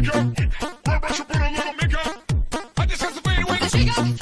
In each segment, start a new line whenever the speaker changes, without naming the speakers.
makeup. Why don't you put a little makeup? I just have to fade away. There she go.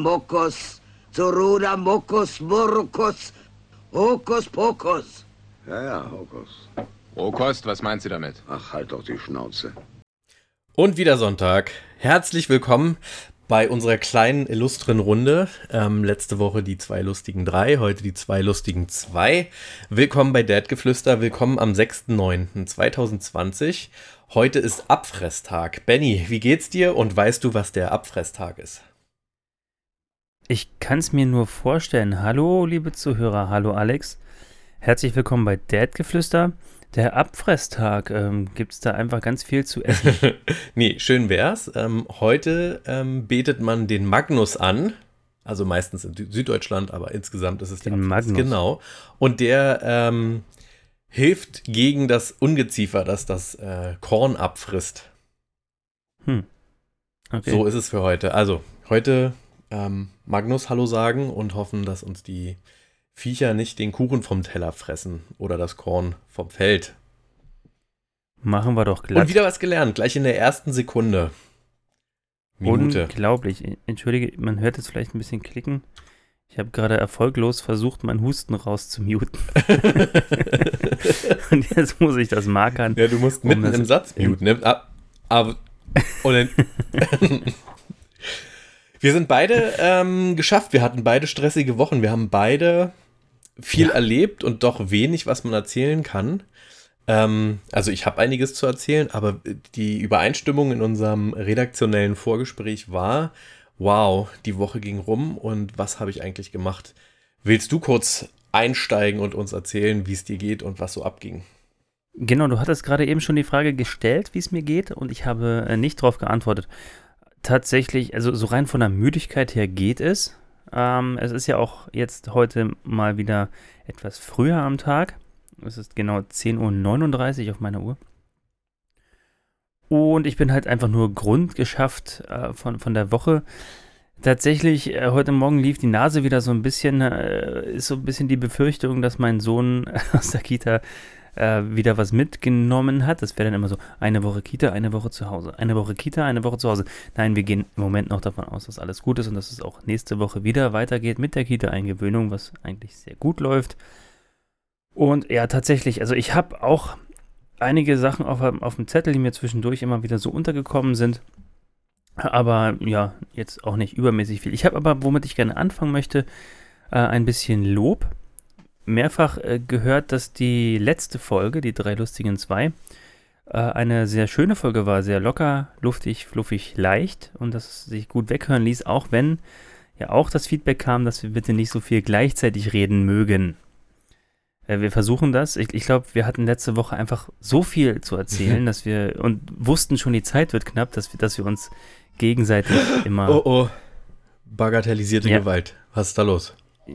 Mokos, Zorura Mokos Morokos, Hokus Pokus.
Ja, ja, Hokus.
Rohkost, was meint sie damit?
Ach, halt doch die Schnauze.
Und wieder Sonntag. Herzlich willkommen bei unserer kleinen illustren Runde. Ähm, letzte Woche die zwei lustigen drei, heute die zwei lustigen zwei. Willkommen bei Dadgeflüster. Willkommen am 6.9.2020. Heute ist Abfresstag. Benny, wie geht's dir und weißt du, was der Abfresstag ist?
Ich kann es mir nur vorstellen. Hallo, liebe Zuhörer. Hallo, Alex. Herzlich willkommen bei Dadgeflüster. Der Abfresstag. Ähm, Gibt es da einfach ganz viel zu essen?
nee, schön wär's. Ähm, heute ähm, betet man den Magnus an. Also meistens in Sü- Süddeutschland, aber insgesamt ist es der.
Magnus.
Genau. Und der ähm, hilft gegen das Ungeziefer, das das äh, Korn abfrisst.
Hm. Okay.
So ist es für heute. Also, heute ähm, Magnus Hallo sagen und hoffen, dass uns die Viecher nicht den Kuchen vom Teller fressen oder das Korn vom Feld.
Machen wir doch glatt.
Und wieder was gelernt, gleich in der ersten Sekunde. Minute.
Unglaublich. Entschuldige, man hört jetzt vielleicht ein bisschen klicken. Ich habe gerade erfolglos versucht, meinen Husten rauszumuten. Und jetzt muss ich das markern.
ja, du musst
Um
mitten im Satz muten. Ne? Ah, Aber, und dann, wir sind beide ähm, geschafft. Wir hatten beide stressige Wochen. Wir haben beide viel
Ja.
erlebt und doch wenig, was man erzählen kann. Ähm, also ich habe einiges zu erzählen, aber die Übereinstimmung in unserem redaktionellen Vorgespräch war, wow, die Woche ging rum und was habe ich eigentlich gemacht? Willst du kurz einsteigen und uns erzählen, wie es dir geht und was so abging?
Genau, du hattest gerade eben schon die Frage gestellt, wie es mir geht, und ich habe äh, nicht darauf geantwortet. Tatsächlich, also so rein von der Müdigkeit her geht es. Ähm, es ist ja auch jetzt heute mal wieder etwas früher am Tag. Es ist genau 10.39 Uhr auf meiner Uhr. Und ich bin halt einfach nur grundgeschafft äh, von, von der Woche. Tatsächlich, äh, heute Morgen lief die Nase wieder so ein bisschen, äh, ist so ein bisschen die Befürchtung, dass mein Sohn aus der Kita äh, wieder was mitgenommen hat. Das wäre dann immer so, eine Woche Kita, eine Woche zu Hause. Eine Woche Kita, eine Woche zu Hause. Nein, wir gehen im Moment noch davon aus, dass alles gut ist und dass es auch nächste Woche wieder weitergeht mit der Kita-Eingewöhnung, was eigentlich sehr gut läuft. Und ja, tatsächlich, also ich habe auch einige Sachen auf, auf dem Zettel, die mir zwischendurch immer wieder so untergekommen sind. Aber ja, jetzt auch nicht übermäßig viel. Ich habe aber, womit ich gerne anfangen möchte, äh, ein bisschen Lob mehrfach äh, gehört, dass die letzte Folge, die drei lustigen zwei, äh, eine sehr schöne Folge war, sehr locker, luftig, fluffig, leicht und dass es sich gut weghören ließ, auch wenn ja auch das Feedback kam, dass wir bitte nicht so viel gleichzeitig reden mögen. Äh, wir versuchen das. Ich, ich glaube, wir hatten letzte Woche einfach so viel zu erzählen, dass wir und wussten schon, die Zeit wird knapp, dass wir, dass wir uns gegenseitig immer
Oh oh. Bagatellisierte
Ja.
Gewalt. Was ist da los?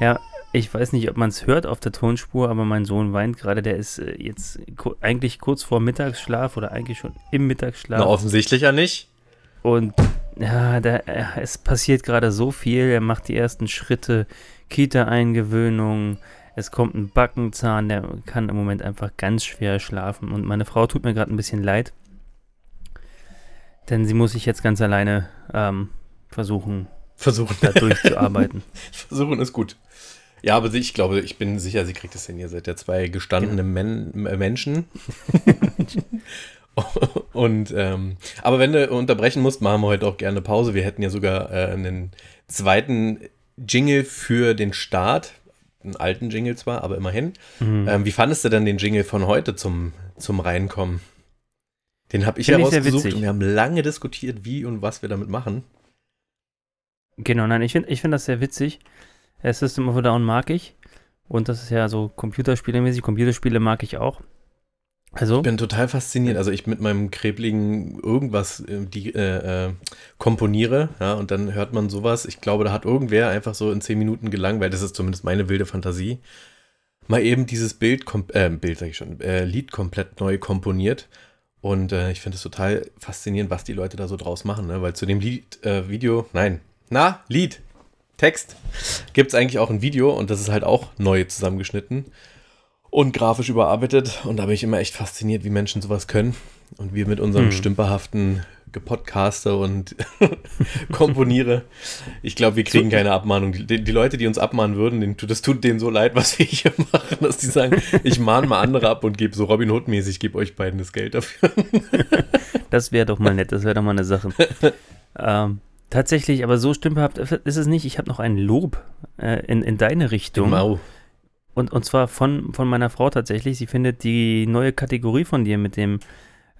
Ja, ich weiß nicht, ob man es hört auf der Tonspur, aber mein Sohn weint gerade. Der ist äh, jetzt eigentlich kurz vor Mittagsschlaf oder eigentlich schon im Mittagsschlaf.
Na, offensichtlich ja nicht.
Und ja, da, äh, es passiert gerade so viel. Er macht die ersten Schritte, Kita-Eingewöhnung. Es kommt ein Backenzahn, der kann im Moment einfach ganz schwer schlafen. Und meine Frau tut mir gerade ein bisschen leid. Denn sie muss sich jetzt ganz alleine ähm, versuchen,
Versuchen.
da durchzuarbeiten.
Versuchen ist gut. Ja, aber ich glaube, ich bin sicher, sie kriegt es hin. Ihr seid ja zwei gestandene Men äh, Menschen. Und, ähm, aber wenn du unterbrechen musst, machen wir heute auch gerne Pause. Wir hätten ja sogar äh, einen zweiten Jingle für den Start. Einen alten Jingle zwar, aber immerhin.
Mhm.
Ähm, wie fandest du denn den Jingle von heute zum zum Reinkommen. Den habe ich
ich sehr
herausgesucht
witzig.
und wir haben lange diskutiert, wie und was wir damit machen.
Genau, nein, ich finde ich find das sehr witzig. System of a Down mag ich. Und das ist ja so Computerspielemäßig. Computerspiele mag ich auch. Also,
Ich bin total fasziniert. Also ich mit meinem krebligen irgendwas äh, die, äh, äh, komponiere, ja, und dann hört man sowas. Ich glaube, da hat irgendwer einfach so in zehn Minuten gelangweilt, das ist zumindest meine wilde Fantasie, mal eben dieses Bild, äh, Bild sag ich schon, äh, Lied komplett neu komponiert. Und äh, ich finde es total faszinierend, was die Leute da so draus machen, ne? weil zu dem Lied, Video, nein, na, Lied, Text, gibt es eigentlich auch ein Video und das ist halt auch neu zusammengeschnitten und grafisch überarbeitet. Und da bin ich immer echt fasziniert, wie Menschen sowas können. Und wir mit unserem
Hm.
stümperhaften Gepodcaste und komponiere. Ich glaube, wir kriegen keine Abmahnung. Die, die Leute, die uns abmahnen würden, denen, das tut denen so leid, was wir hier machen, dass die sagen, ich mahne mal andere ab und gebe so Robin Hood-mäßig, gebe euch beiden das Geld dafür.
das wäre doch mal nett, das wäre doch mal eine Sache. ähm, tatsächlich, aber so stümperhaft ist es nicht. Ich habe noch ein Lob äh, in, in deine Richtung.
Mau.
Und, und zwar von, von meiner Frau tatsächlich. Sie findet die neue Kategorie von dir mit dem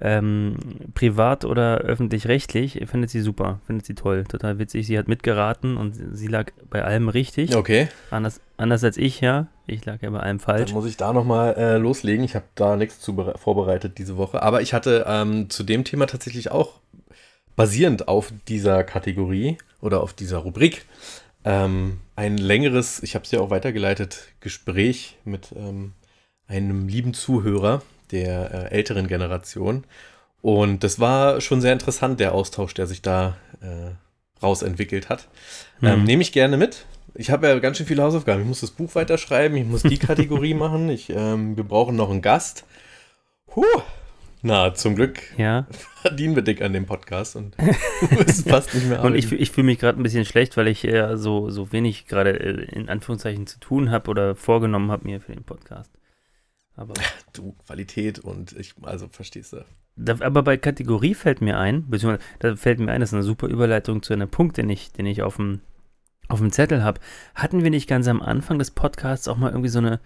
ähm, privat oder öffentlich-rechtlich, findet sie super, findet sie toll, total witzig. Sie hat mitgeraten und sie lag bei allem richtig.
Okay,
Anders, anders als ich, ja. Ich lag ja bei allem falsch.
dann muss ich da nochmal äh, loslegen. Ich habe da nichts zu bere- vorbereitet diese Woche. Aber ich hatte ähm, zu dem Thema tatsächlich auch basierend auf dieser Kategorie oder auf dieser Rubrik ähm, ein längeres, ich habe es ja auch weitergeleitet, Gespräch mit ähm, einem lieben Zuhörer der äh, älteren Generation. Und das war schon sehr interessant, der Austausch, der sich da äh, rausentwickelt hat. Ähm,
Mhm.
Nehme ich gerne mit. Ich habe ja ganz schön viele Hausaufgaben. Ich muss das Buch weiterschreiben, ich muss die Kategorie machen. Ich, ähm, wir brauchen noch einen Gast. Huh. Na, zum Glück
Ja.
verdienen wir dick an dem Podcast und müssen fast nicht mehr
Und ich, ich fühle mich gerade ein bisschen schlecht, weil ich äh, so, so wenig gerade äh, in Anführungszeichen zu tun habe oder vorgenommen habe mir für den Podcast. Aber,
du, Qualität und ich, also verstehst du.
da, aber bei Kategorie fällt mir ein, beziehungsweise da fällt mir ein, das ist eine super Überleitung zu einem Punkt, den ich, den ich auf dem, auf dem Zettel habe. Hatten wir nicht ganz am Anfang des Podcasts auch mal irgendwie so eine,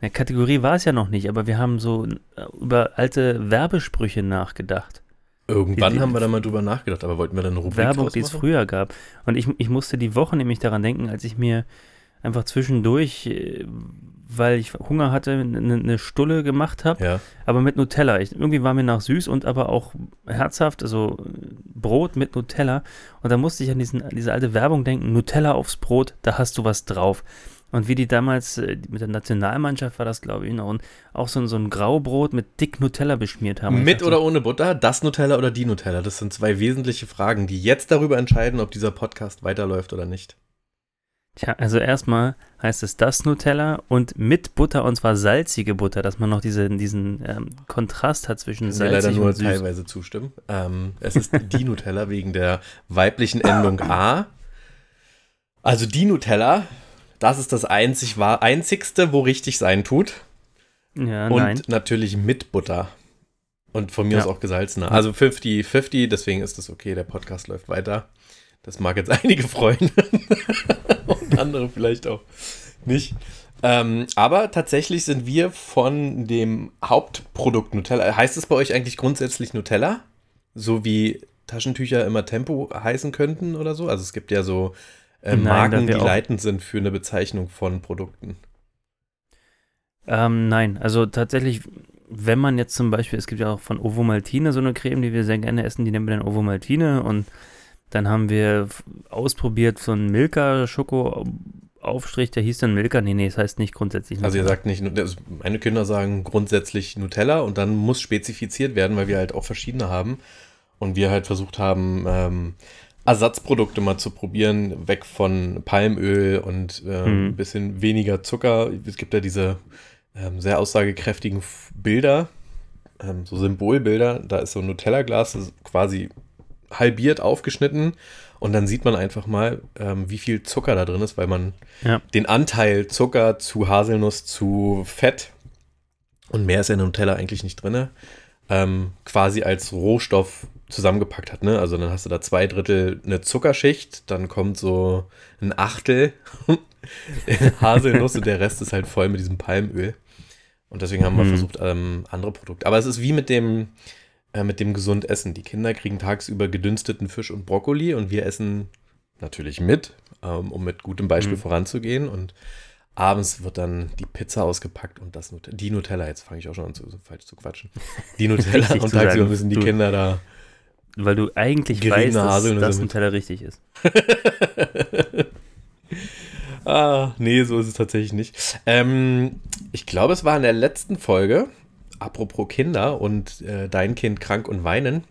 eine Kategorie war es ja noch nicht, aber wir haben so äh, über alte Werbesprüche nachgedacht.
Irgendwann
Die-
haben wir da mal drüber nachgedacht, aber wollten wir dann eine Rubrik
Werbung, die es früher gab. Und ich, ich musste die Woche nämlich daran denken, als ich mir einfach zwischendurch, äh, weil ich Hunger hatte, eine, eine Stulle gemacht habe,
Ja,
aber mit Nutella. Ich, irgendwie war mir nach süß und aber auch herzhaft, also äh, Brot mit Nutella. Und da musste ich an diesen, an diese alte Werbung denken, Nutella aufs Brot, da hast du was drauf. Und wie die damals äh, mit der Nationalmannschaft war das, glaube ich, noch, und auch so, ein- so ein Graubrot mit dick Nutella beschmiert haben.
Mit oder ohne Butter, das Nutella oder die Nutella? Das sind zwei wesentliche Fragen, die jetzt darüber entscheiden, ob dieser Podcast weiterläuft oder nicht.
Tja, also erstmal heißt es das Nutella und mit Butter und zwar salzige Butter, dass man noch diese, diesen ähm, Kontrast hat zwischen
Kann mir leider
salzig
nur
und süß.
teilweise zustimmen. Ähm, es ist die Nutella wegen der weiblichen Endung A. Also die Nutella, das ist das einzig war, einzigste, wo richtig sein tut.
Ja,
Und
nein.
natürlich mit Butter. Und von mir
Ja.
aus auch gesalzener. Also 50-50, deswegen ist das okay, der Podcast läuft weiter. Das mag jetzt einige freuen. Und andere vielleicht auch nicht. Ähm, aber tatsächlich sind wir von dem Hauptprodukt Nutella. Heißt es bei euch eigentlich grundsätzlich Nutella? So wie Taschentücher immer Tempo heißen könnten oder so? Also es gibt ja so äh,
Nein,
Marken, die leitend sind für eine Bezeichnung von Produkten.
Ähm, nein, also tatsächlich, wenn man jetzt zum Beispiel, es gibt ja auch von Ovomaltine so eine Creme, die wir sehr gerne essen, die nennen wir dann Ovomaltine und dann haben wir ausprobiert so einen Milka-Schoko-Aufstrich, der hieß dann Milka, nee, nee, das heißt nicht grundsätzlich
Also ihr
Nutella.
sagt nicht, meine Kinder sagen grundsätzlich Nutella und dann muss spezifiziert werden, weil wir halt auch verschiedene haben und wir halt versucht haben, ähm, Ersatzprodukte mal zu probieren, weg von Palmöl und äh,
Mhm.
ein bisschen weniger Zucker. Es gibt ja diese ähm, sehr aussagekräftigen Bilder, ähm, so Symbolbilder. Da ist so ein Nutella-Glas quasi halbiert aufgeschnitten und dann sieht man einfach mal, ähm, wie viel Zucker da drin ist, weil man
Ja.
den Anteil Zucker zu Haselnuss zu Fett und mehr ist ja in Nutella eigentlich nicht drin, ähm, quasi als Rohstoff zusammengepackt hat. Ne? Also dann hast du da zwei Drittel eine Zuckerschicht, dann kommt so ein Achtel Haselnuss und der Rest ist halt voll mit diesem Palmöl. Und deswegen haben wir
Hm.
versucht, ähm, andere Produkte. Aber es ist wie mit dem, äh, mit dem gesund Essen. Die Kinder kriegen tagsüber gedünsteten Fisch und Brokkoli und wir essen natürlich mit, ähm, um mit gutem Beispiel
Hm.
voranzugehen. Und abends wird dann die Pizza ausgepackt und das Nut die Nutella. Jetzt fange ich auch schon an, zu, falsch zu quatschen. Die Nutella und tagsüber müssen die Kinder da.
Weil du eigentlich
Geriebene
weißt, dass
Haselnüsse
das
mit-
Nutella richtig ist.
Ah, nee, so ist es tatsächlich nicht. Ähm, ich glaube, es war in der letzten Folge, apropos Kinder und äh, dein Kind krank und weinen,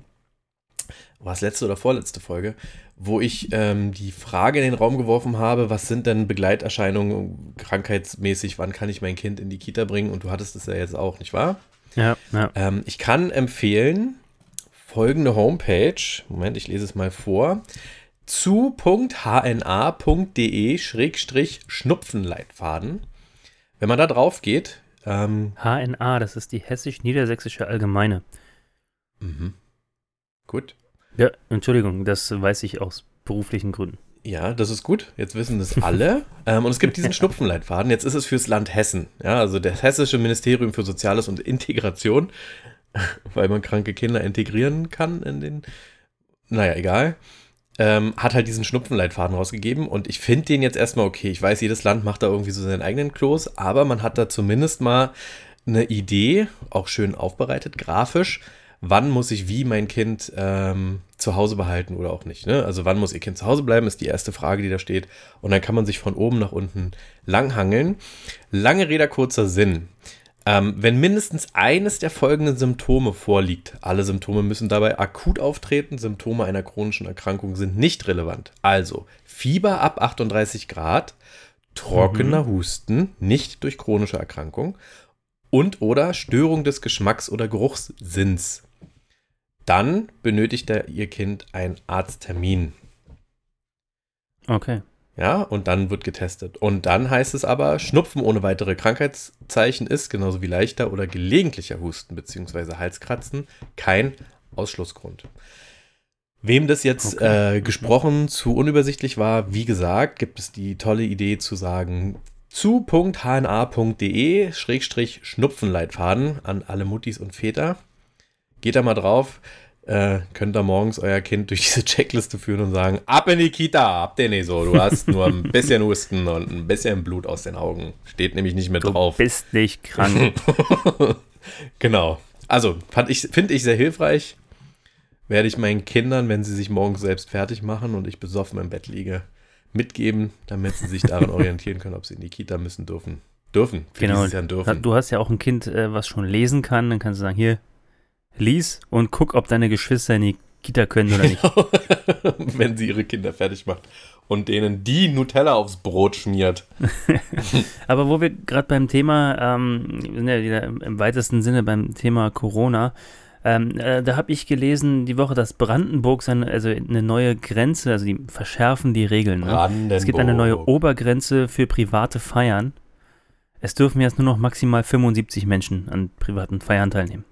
war es letzte oder vorletzte Folge, wo ich ähm, die Frage in den Raum geworfen habe, was sind denn Begleiterscheinungen krankheitsmäßig, wann kann ich mein Kind in die Kita bringen? Und du hattest es ja jetzt auch, nicht wahr?
Ja, ja.
Ähm, ich kann empfehlen, folgende Homepage, Moment, ich lese es mal vor, zu.hna.de-schnupfenleitfaden. Wenn man da drauf geht, ähm,
HNA, das ist die Hessisch-Niedersächsische Allgemeine.
mhm. gut.
Ja, Entschuldigung, das weiß ich aus beruflichen Gründen.
Ja, das ist gut. Jetzt wissen das alle. ähm, und es gibt diesen Schnupfenleitfaden. Jetzt ist es fürs Land Hessen. Ja, also das Hessische Ministerium für Soziales und Integration, weil man kranke Kinder integrieren kann in den. Naja, egal. Ähm, hat halt diesen Schnupfenleitfaden rausgegeben und ich finde den jetzt erstmal okay. Ich weiß, jedes Land macht da irgendwie so seinen eigenen Klos, aber man hat da zumindest mal eine Idee, auch schön aufbereitet, grafisch, wann muss ich wie mein Kind ähm, zu Hause behalten oder auch nicht. Ne? Also wann muss ihr Kind zu Hause bleiben, ist die erste Frage, die da steht. Und dann kann man sich von oben nach unten langhangeln. Lange Rede, kurzer Sinn. Ähm, wenn mindestens eines der folgenden Symptome vorliegt, alle Symptome müssen dabei akut auftreten, Symptome einer chronischen Erkrankung sind nicht relevant. Also Fieber ab 38 Grad, trockener Husten, nicht durch chronische Erkrankung und oder Störung des Geschmacks- oder Geruchssinns. Dann benötigt Ihr Kind einen Arzttermin.
Okay.
Ja, und dann wird getestet. Und dann heißt es aber, Schnupfen ohne weitere Krankheitszeichen ist, genauso wie leichter oder gelegentlicher Husten bzw. Halskratzen, kein Ausschlussgrund. Wem das jetzt
Okay.
äh, gesprochen zu unübersichtlich war, wie gesagt, gibt es die tolle Idee zu sagen, zu.hna.de-schnupfenleitfaden an alle Muttis und Väter. Geht da mal drauf, äh, könnt ihr morgens euer Kind durch diese Checkliste führen und sagen, ab in die Kita, ab den nicht so, du hast nur ein bisschen Husten und ein bisschen Blut aus den Augen. Steht nämlich nicht mehr
Du
drauf.
bist nicht krank.
genau. Also, finde ich sehr hilfreich. Werde ich meinen Kindern, wenn sie sich morgens selbst fertig machen und ich besoffen im Bett liege, mitgeben, damit sie sich daran orientieren können, ob sie in die Kita müssen dürfen. Dürfen. Für
genau.
dürfen.
Du hast ja auch ein Kind, äh, was schon lesen kann. Dann kannst du sagen, hier, lies und guck, ob deine Geschwister in die Kita können oder nicht.
wenn sie ihre Kinder fertig macht und denen die Nutella aufs Brot schmiert.
Aber wo wir gerade beim Thema, ähm, wir sind ja wieder im, weitesten Sinne beim Thema Corona, ähm, äh, da habe ich gelesen die Woche, dass Brandenburg seine, also eine neue Grenze, also die verschärfen die Regeln. Ne? Es gibt eine neue Obergrenze für private Feiern. Es dürfen jetzt nur noch maximal 75 Menschen an privaten Feiern teilnehmen.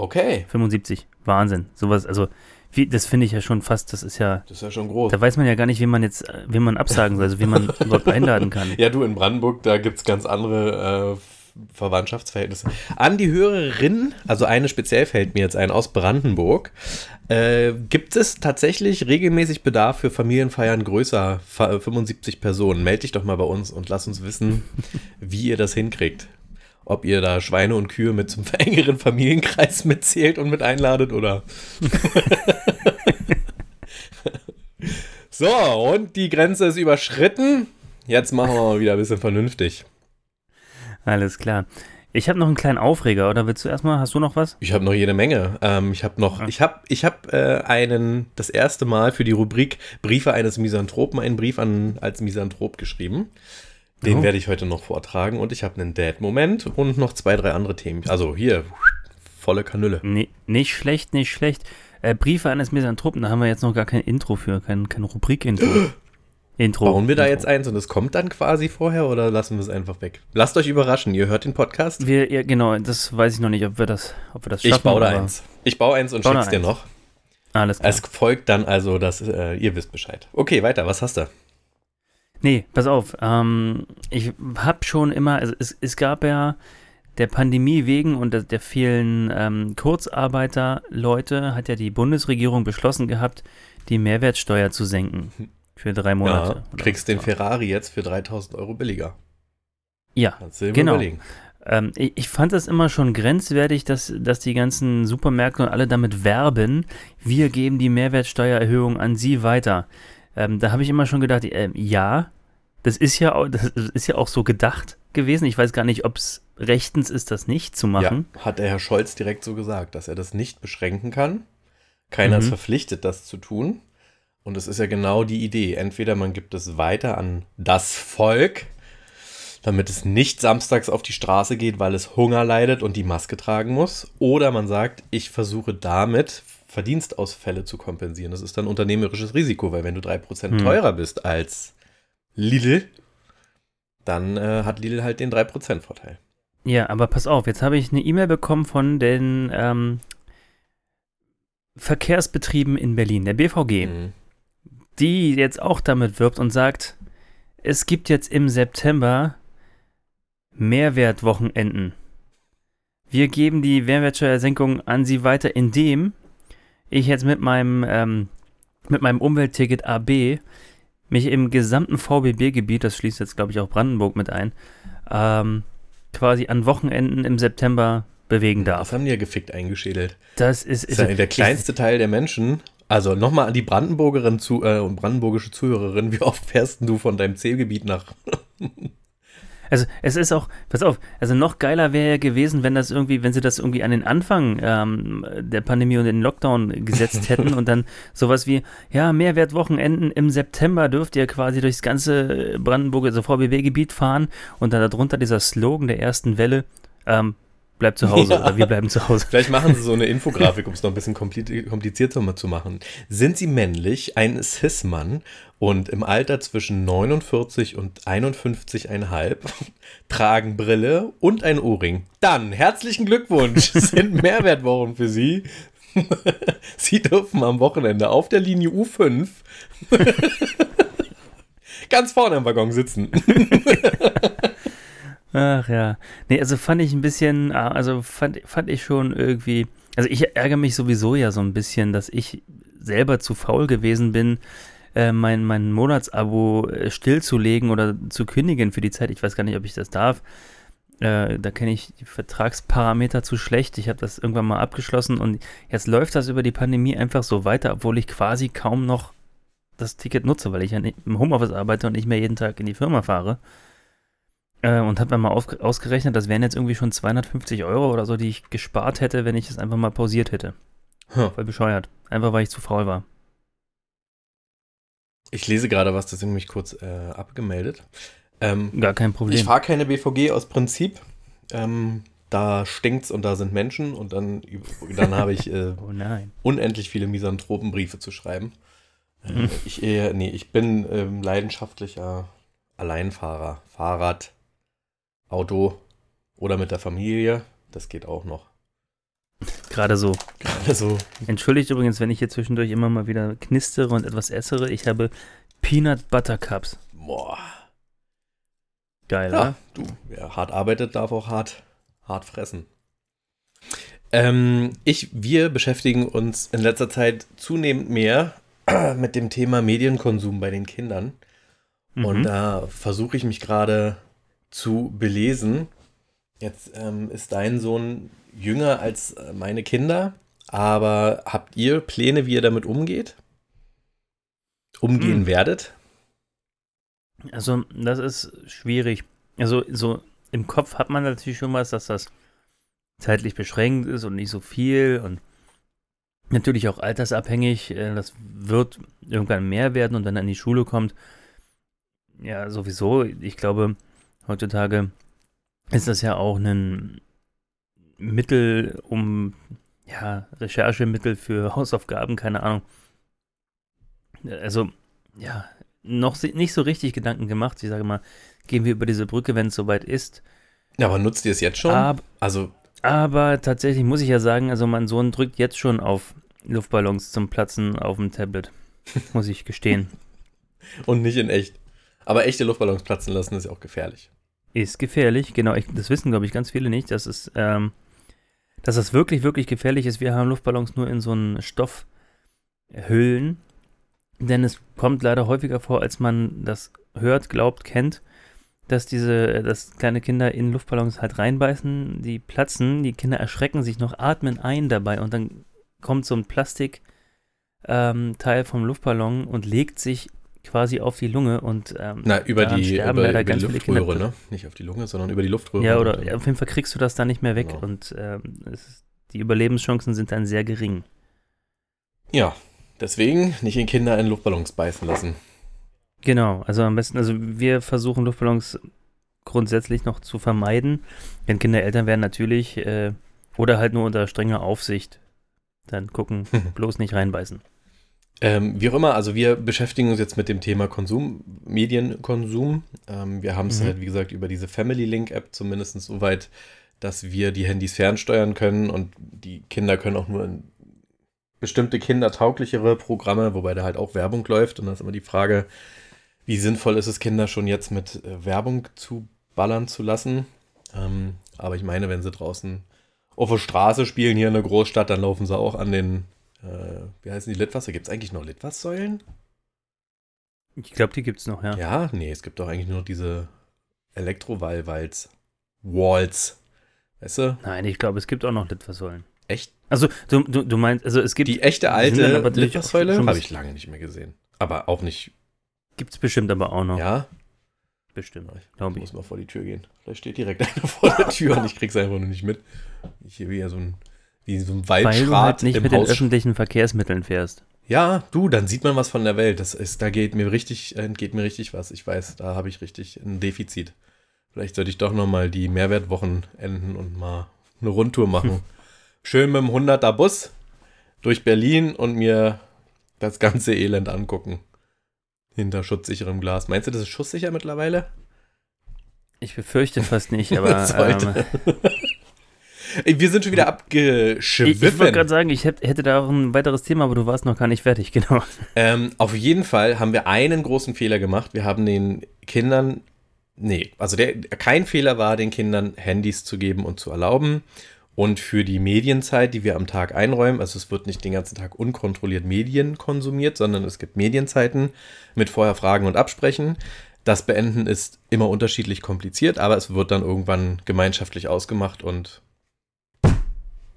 Okay,
75. Wahnsinn. Sowas, also, wie, das finde ich ja schon fast, das ist ja,
das ist ja schon groß.
da weiß man ja gar nicht, wen man jetzt, äh, wen man absagen soll, also wen man überhaupt einladen kann.
Ja, du in Brandenburg, da gibt es ganz andere äh, Verwandtschaftsverhältnisse. An die Hörerin, also eine speziell fällt mir jetzt ein, aus Brandenburg, äh, gibt es tatsächlich regelmäßig Bedarf für Familienfeiern größer fa- 75 Personen? Meld dich doch mal bei uns und lass uns wissen, wie ihr das hinkriegt. Ob ihr da Schweine und Kühe mit zum engeren Familienkreis mitzählt und mit einladet oder. so, und die Grenze ist überschritten. Jetzt machen wir mal wieder ein bisschen vernünftig.
Alles klar. Ich habe noch einen kleinen Aufreger, oder willst du erstmal, hast du noch was?
Ich habe noch jede Menge. Ähm, ich habe noch, ich habe, ich habe äh, einen das erste Mal für die Rubrik Briefe eines Misanthropen einen Brief an als Misanthrop geschrieben. Den
Oh.
werde ich heute noch vortragen und ich habe einen Dad-Moment und noch zwei, drei andere Themen. Also hier volle Kanüle.
Nee, nicht schlecht, nicht schlecht. Äh, Briefe eines Misanthropen, da haben wir jetzt noch gar kein Intro für, kein, kein Rubrik-Intro. Intro.
Bauen wir da
Intro.
jetzt eins und es kommt dann quasi vorher oder lassen wir es einfach weg? Lasst euch überraschen. Ihr hört den Podcast.
Wir, ja, genau, das weiß ich noch nicht, ob wir das, ob wir das schaffen.
Ich baue da eins. Ich baue eins und
Bau da
schick's dir noch.
Alles klar.
Es folgt dann also, dass äh, ihr wisst Bescheid. Okay, weiter. Was hast du?
Nee, pass auf. Ähm, ich habe schon immer, also es, es gab ja der Pandemie wegen und der, der vielen ähm, Kurzarbeiter-Leute hat ja die Bundesregierung beschlossen gehabt, die Mehrwertsteuer zu senken. Für drei Monate.
Ja, kriegst den. Ferrari jetzt für 3000 Euro billiger.
Ja, Genau. Ähm, ich, ich fand das immer schon grenzwertig, dass, dass die ganzen Supermärkte und alle damit werben, wir geben die Mehrwertsteuererhöhung an sie weiter. Ähm, da habe ich immer schon gedacht, ähm, ja, das ist ja, auch, das ist ja auch so gedacht gewesen. Ich weiß gar nicht, ob es rechtens ist, das nicht zu machen.
Ja, hat der Herr Scholz direkt so gesagt, dass er das nicht beschränken kann. Keiner
Mhm.
ist verpflichtet, das zu tun. Und es ist ja genau die Idee. Entweder man gibt es weiter an das Volk, damit es nicht samstags auf die Straße geht, weil es Hunger leidet und die Maske tragen muss. Oder man sagt, ich versuche damit Verdienstausfälle zu kompensieren. Das ist dann unternehmerisches Risiko, weil wenn du 3%
Hm.
teurer bist als Lidl, dann äh, hat Lidl halt den 3% Vorteil.
Ja, aber pass auf, jetzt habe ich eine E-Mail bekommen von den ähm, Verkehrsbetrieben in Berlin, der BVG.
Mhm.
die jetzt auch damit wirbt und sagt, es gibt jetzt im September Mehrwertwochenenden. Wir geben die Mehrwertsteuersenkung an Sie weiter, indem ich jetzt mit meinem, ähm, mit meinem Umweltticket AB mich im gesamten VBB-Gebiet, das schließt jetzt glaube ich auch Brandenburg mit ein, ähm, quasi an Wochenenden im September bewegen
Das
darf.
haben die ja gefickt eingeschädelt.
Das ist,
Das ist ja der kleinste Teil der Menschen. Also nochmal an die Brandenburgerin zu, äh, und brandenburgische Zuhörerin, wie oft fährst denn du von deinem Zählgebiet nach?
Also es ist auch, pass auf, also noch geiler wäre ja gewesen, wenn das irgendwie, wenn sie das irgendwie an den Anfang ähm, der Pandemie und den Lockdown gesetzt hätten und dann sowas wie, ja, Mehrwertwochenenden im September dürft ihr quasi durchs ganze Brandenburg, also VBB-Gebiet fahren und dann darunter dieser Slogan der ersten Welle, ähm, bleibt zu Hause
Ja.
oder wir bleiben zu Hause.
Vielleicht machen sie so eine Infografik, um es noch ein bisschen kompli- komplizierter zu machen. Sind sie männlich, ein Cis-Mann und im Alter zwischen 49 und 51,5, tragen Brille und ein Ohrring. Dann herzlichen Glückwunsch, es sind Mehrwertwochen für Sie. Sie dürfen am Wochenende auf der Linie U5 ganz vorne im Waggon sitzen.
Ach ja. Nee, also fand ich ein bisschen, ah, also fand, fand ich schon irgendwie, also ich ärgere mich sowieso ja so ein bisschen, dass ich selber zu faul gewesen bin, äh, mein, mein Monatsabo äh, stillzulegen oder zu kündigen für die Zeit. Ich weiß gar nicht, ob ich das darf. Äh, da kenne ich die Vertragsparameter zu schlecht. Ich habe das irgendwann mal abgeschlossen und jetzt läuft das über die Pandemie einfach so weiter, obwohl ich quasi kaum noch das Ticket nutze, weil ich ja nicht im Homeoffice arbeite und nicht mehr jeden Tag in die Firma fahre. Äh, und habe mir mal auf, ausgerechnet, das wären jetzt irgendwie schon 250 Euro oder so, die ich gespart hätte, wenn ich es einfach mal pausiert hätte.
Hm.
Voll bescheuert. Einfach weil ich zu faul war.
Ich lese gerade was, deswegen mich kurz äh, abgemeldet. Ähm,
Gar kein
Ich
Problem.
fahre keine BVG aus Prinzip. Ähm, da stinkt's und da sind Menschen und dann, dann habe ich äh,
oh
unendlich viele Misanthropenbriefe zu schreiben. Äh,
Mhm.
ich, eher, nee, ich bin ähm, leidenschaftlicher Alleinfahrer. Fahrrad, Auto oder mit der Familie. Das geht auch noch.
Gerade so.
Also,
Entschuldigt übrigens, wenn ich hier zwischendurch immer mal wieder knistere und etwas essere. Ich habe Peanut Butter Cups.
boah.
Geil,
Ja,
oder?
du, wer hart arbeitet, darf auch hart, hart fressen. Ähm, ich, wir beschäftigen uns in letzter Zeit zunehmend mehr mit dem Thema Medienkonsum bei den Kindern. Und
Mhm.
da versuche ich mich gerade zu belesen. Jetzt ähm, ist dein Sohn jünger als äh, meine Kinder, aber habt ihr Pläne, wie ihr damit umgeht? Umgehen
Hm.
werdet?
Also, das ist schwierig. Also, so im Kopf hat man natürlich schon was, dass das zeitlich beschränkt ist und nicht so viel und natürlich auch altersabhängig. Äh, Das wird irgendwann mehr werden und wenn er in die Schule kommt, ja, sowieso. Ich glaube, heutzutage ist das ja auch ein Mittel, um, ja, Recherchemittel für Hausaufgaben, keine Ahnung. Also, ja, noch nicht so richtig Gedanken gemacht. Ich sage mal, gehen wir über diese Brücke, wenn es soweit ist.
Ja, aber nutzt ihr es jetzt schon?
Ab,
Also,
aber tatsächlich muss ich ja sagen, also mein Sohn drückt jetzt schon auf Luftballons zum Platzen auf dem Tablet. Muss ich gestehen.
und nicht in echt. Aber echte Luftballons platzen lassen ist ja auch gefährlich.
Ist gefährlich, genau. Ich, das wissen, glaube ich, ganz viele nicht, dass es, ähm, dass das wirklich, wirklich gefährlich ist. Wir haben Luftballons nur in so einen Stoffhüllen, denn es kommt leider häufiger vor, als man das hört, glaubt, kennt, dass diese, dass kleine Kinder in Luftballons halt reinbeißen, die platzen, die Kinder erschrecken sich noch, atmen ein dabei und dann kommt so ein Plastikteil ähm, vom Luftballon und legt sich quasi auf die Lunge und ähm,
Na, über die, über, über die. Luftröhre, ne? Nicht auf die Lunge, sondern über die Luftröhre.
Ja, oder
dann-
ja, auf jeden Fall kriegst du das da nicht mehr weg
Genau.
und ähm, es die Überlebenschancen sind dann sehr gering.
Ja, deswegen nicht in Kinder in Luftballons beißen lassen.
Genau, also am besten, also wir versuchen Luftballons grundsätzlich noch zu vermeiden. Wenn Kinder Eltern werden, natürlich, äh, oder halt nur unter strenger Aufsicht. Dann gucken, bloß nicht reinbeißen.
Ähm, wie auch immer, also wir beschäftigen uns jetzt mit dem Thema Konsum, Medienkonsum. Ähm, wir haben es
Mhm.
halt, wie gesagt, über diese Family Link App zumindest so weit, dass wir die Handys fernsteuern können und die Kinder können auch nur in bestimmte kindertauglichere Programme, wobei da halt auch Werbung läuft. Und da ist immer die Frage, wie sinnvoll ist es, Kinder schon jetzt mit äh, Werbung zu ballern zu lassen. Ähm, aber ich meine, wenn sie draußen auf der Straße spielen hier in der Großstadt, dann laufen sie auch an den, äh, wie heißen die Litwasser? Gibt es eigentlich noch Litfaßsäulen?
Ich glaube, die gibt es noch, ja.
Ja. nee, es gibt doch eigentlich nur noch diese Elektrowallwalz. Walls. Weißt du?
Nein, ich glaube, es gibt auch noch Litfaßsäulen.
Echt?
Also, du, du, du meinst, also es gibt.
Die echte alte Litfaßsäule
schon
habe ich lange nicht mehr gesehen. Aber auch nicht,
Gibt es bestimmt aber auch noch.
ja?
Bestimmt,
Ich
glaube ich.
muss mal vor die Tür gehen. Vielleicht steht direkt einer vor der Tür und ich krieg's einfach nur nicht mit. Ich hier wie so ein, wie so ein
Weil du
Waldschrat
halt nicht mit den
Haus.
öffentlichen Verkehrsmitteln fährst.
Ja, du, dann sieht man was von der Welt. Das ist, da geht mir richtig, entgeht mir richtig was. Ich weiß, da habe ich richtig ein Defizit. Vielleicht sollte ich doch noch mal die Mehrwertwochen enden und mal eine Rundtour machen. Schön mit dem 100er Bus durch Berlin und mir das ganze Elend angucken. Hinter schutzsicherem Glas. Meinst du, das ist schusssicher mittlerweile?
Ich befürchte fast nicht, aber ähm,
Wir sind schon wieder
ich, ich
abgeschwiffen.
wollte gerade sagen, ich hätt, hätte da auch ein weiteres Thema, aber du warst noch gar nicht fertig, genau.
Ähm, auf jeden Fall haben wir einen großen Fehler gemacht. Wir haben den Kindern, nee, also der, kein Fehler war, den Kindern Handys zu geben und zu erlauben. Und für die Medienzeit, die wir am Tag einräumen, also es wird nicht den ganzen Tag unkontrolliert Medien konsumiert, sondern es gibt Medienzeiten mit vorher Fragen und Absprechen. Das Beenden ist immer unterschiedlich kompliziert, aber es wird dann irgendwann gemeinschaftlich ausgemacht und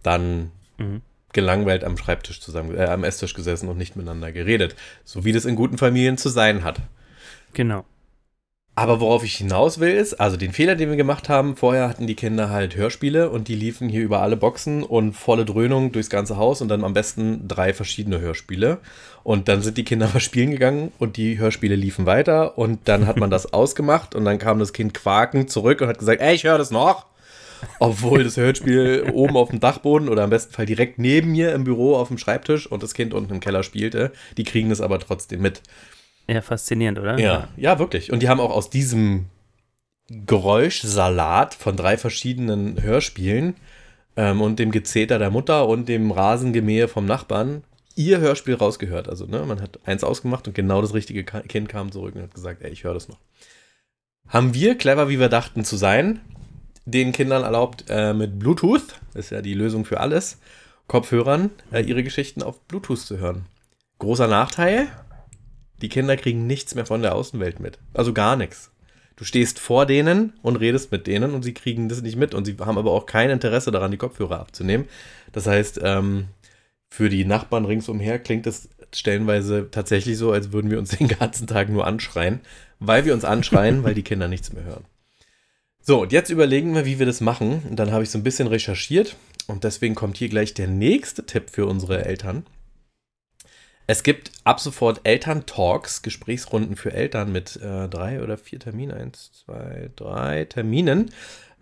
dann
Mhm.
gelangweilt am Schreibtisch zusammen, äh, am Esstisch gesessen und nicht miteinander geredet. So wie das in guten Familien zu sein hat.
Genau.
Aber worauf ich hinaus will, ist, also den Fehler, den wir gemacht haben, vorher hatten die Kinder halt Hörspiele und die liefen hier über alle Boxen und volle Dröhnung durchs ganze Haus und dann am besten drei verschiedene Hörspiele. Und dann sind die Kinder mal spielen gegangen und die Hörspiele liefen weiter und dann hat man das ausgemacht und dann kam das Kind quakend zurück und hat gesagt, ey, ich höre das noch. Obwohl das Hörspiel oben auf dem Dachboden oder im besten Fall direkt neben mir im Büro auf dem Schreibtisch und das Kind unten im Keller spielte. Die kriegen das aber trotzdem mit.
Ja, faszinierend, oder?
Ja, ja, wirklich. Und die haben auch aus diesem Geräuschsalat von drei verschiedenen Hörspielen ähm, und dem Gezeter der Mutter und dem Rasengemähe vom Nachbarn ihr Hörspiel rausgehört. Also, ne, man hat eins ausgemacht und genau das richtige Kind kam zurück und hat gesagt, ey, ich höre das noch. Haben wir, clever wie wir dachten zu sein, den Kindern erlaubt, äh, mit Bluetooth, ist ja die Lösung für alles, Kopfhörern, äh, ihre Geschichten auf Bluetooth zu hören. Großer Nachteil, die Kinder kriegen nichts mehr von der Außenwelt mit. Also gar nichts. Du stehst vor denen und redest mit denen und sie kriegen das nicht mit und sie haben aber auch kein Interesse daran, die Kopfhörer abzunehmen. Das heißt, ähm, für die Nachbarn ringsumher klingt es stellenweise tatsächlich so, als würden wir uns den ganzen Tag nur anschreien, weil wir uns anschreien, weil die Kinder nichts mehr hören. So, und jetzt überlegen wir, wie wir das machen. Und dann habe ich so ein bisschen recherchiert und deswegen kommt hier gleich der nächste Tipp für unsere Eltern. Es gibt ab sofort Eltern-Talks, Gesprächsrunden für Eltern mit äh, drei oder vier Terminen, eins, zwei, drei Terminen,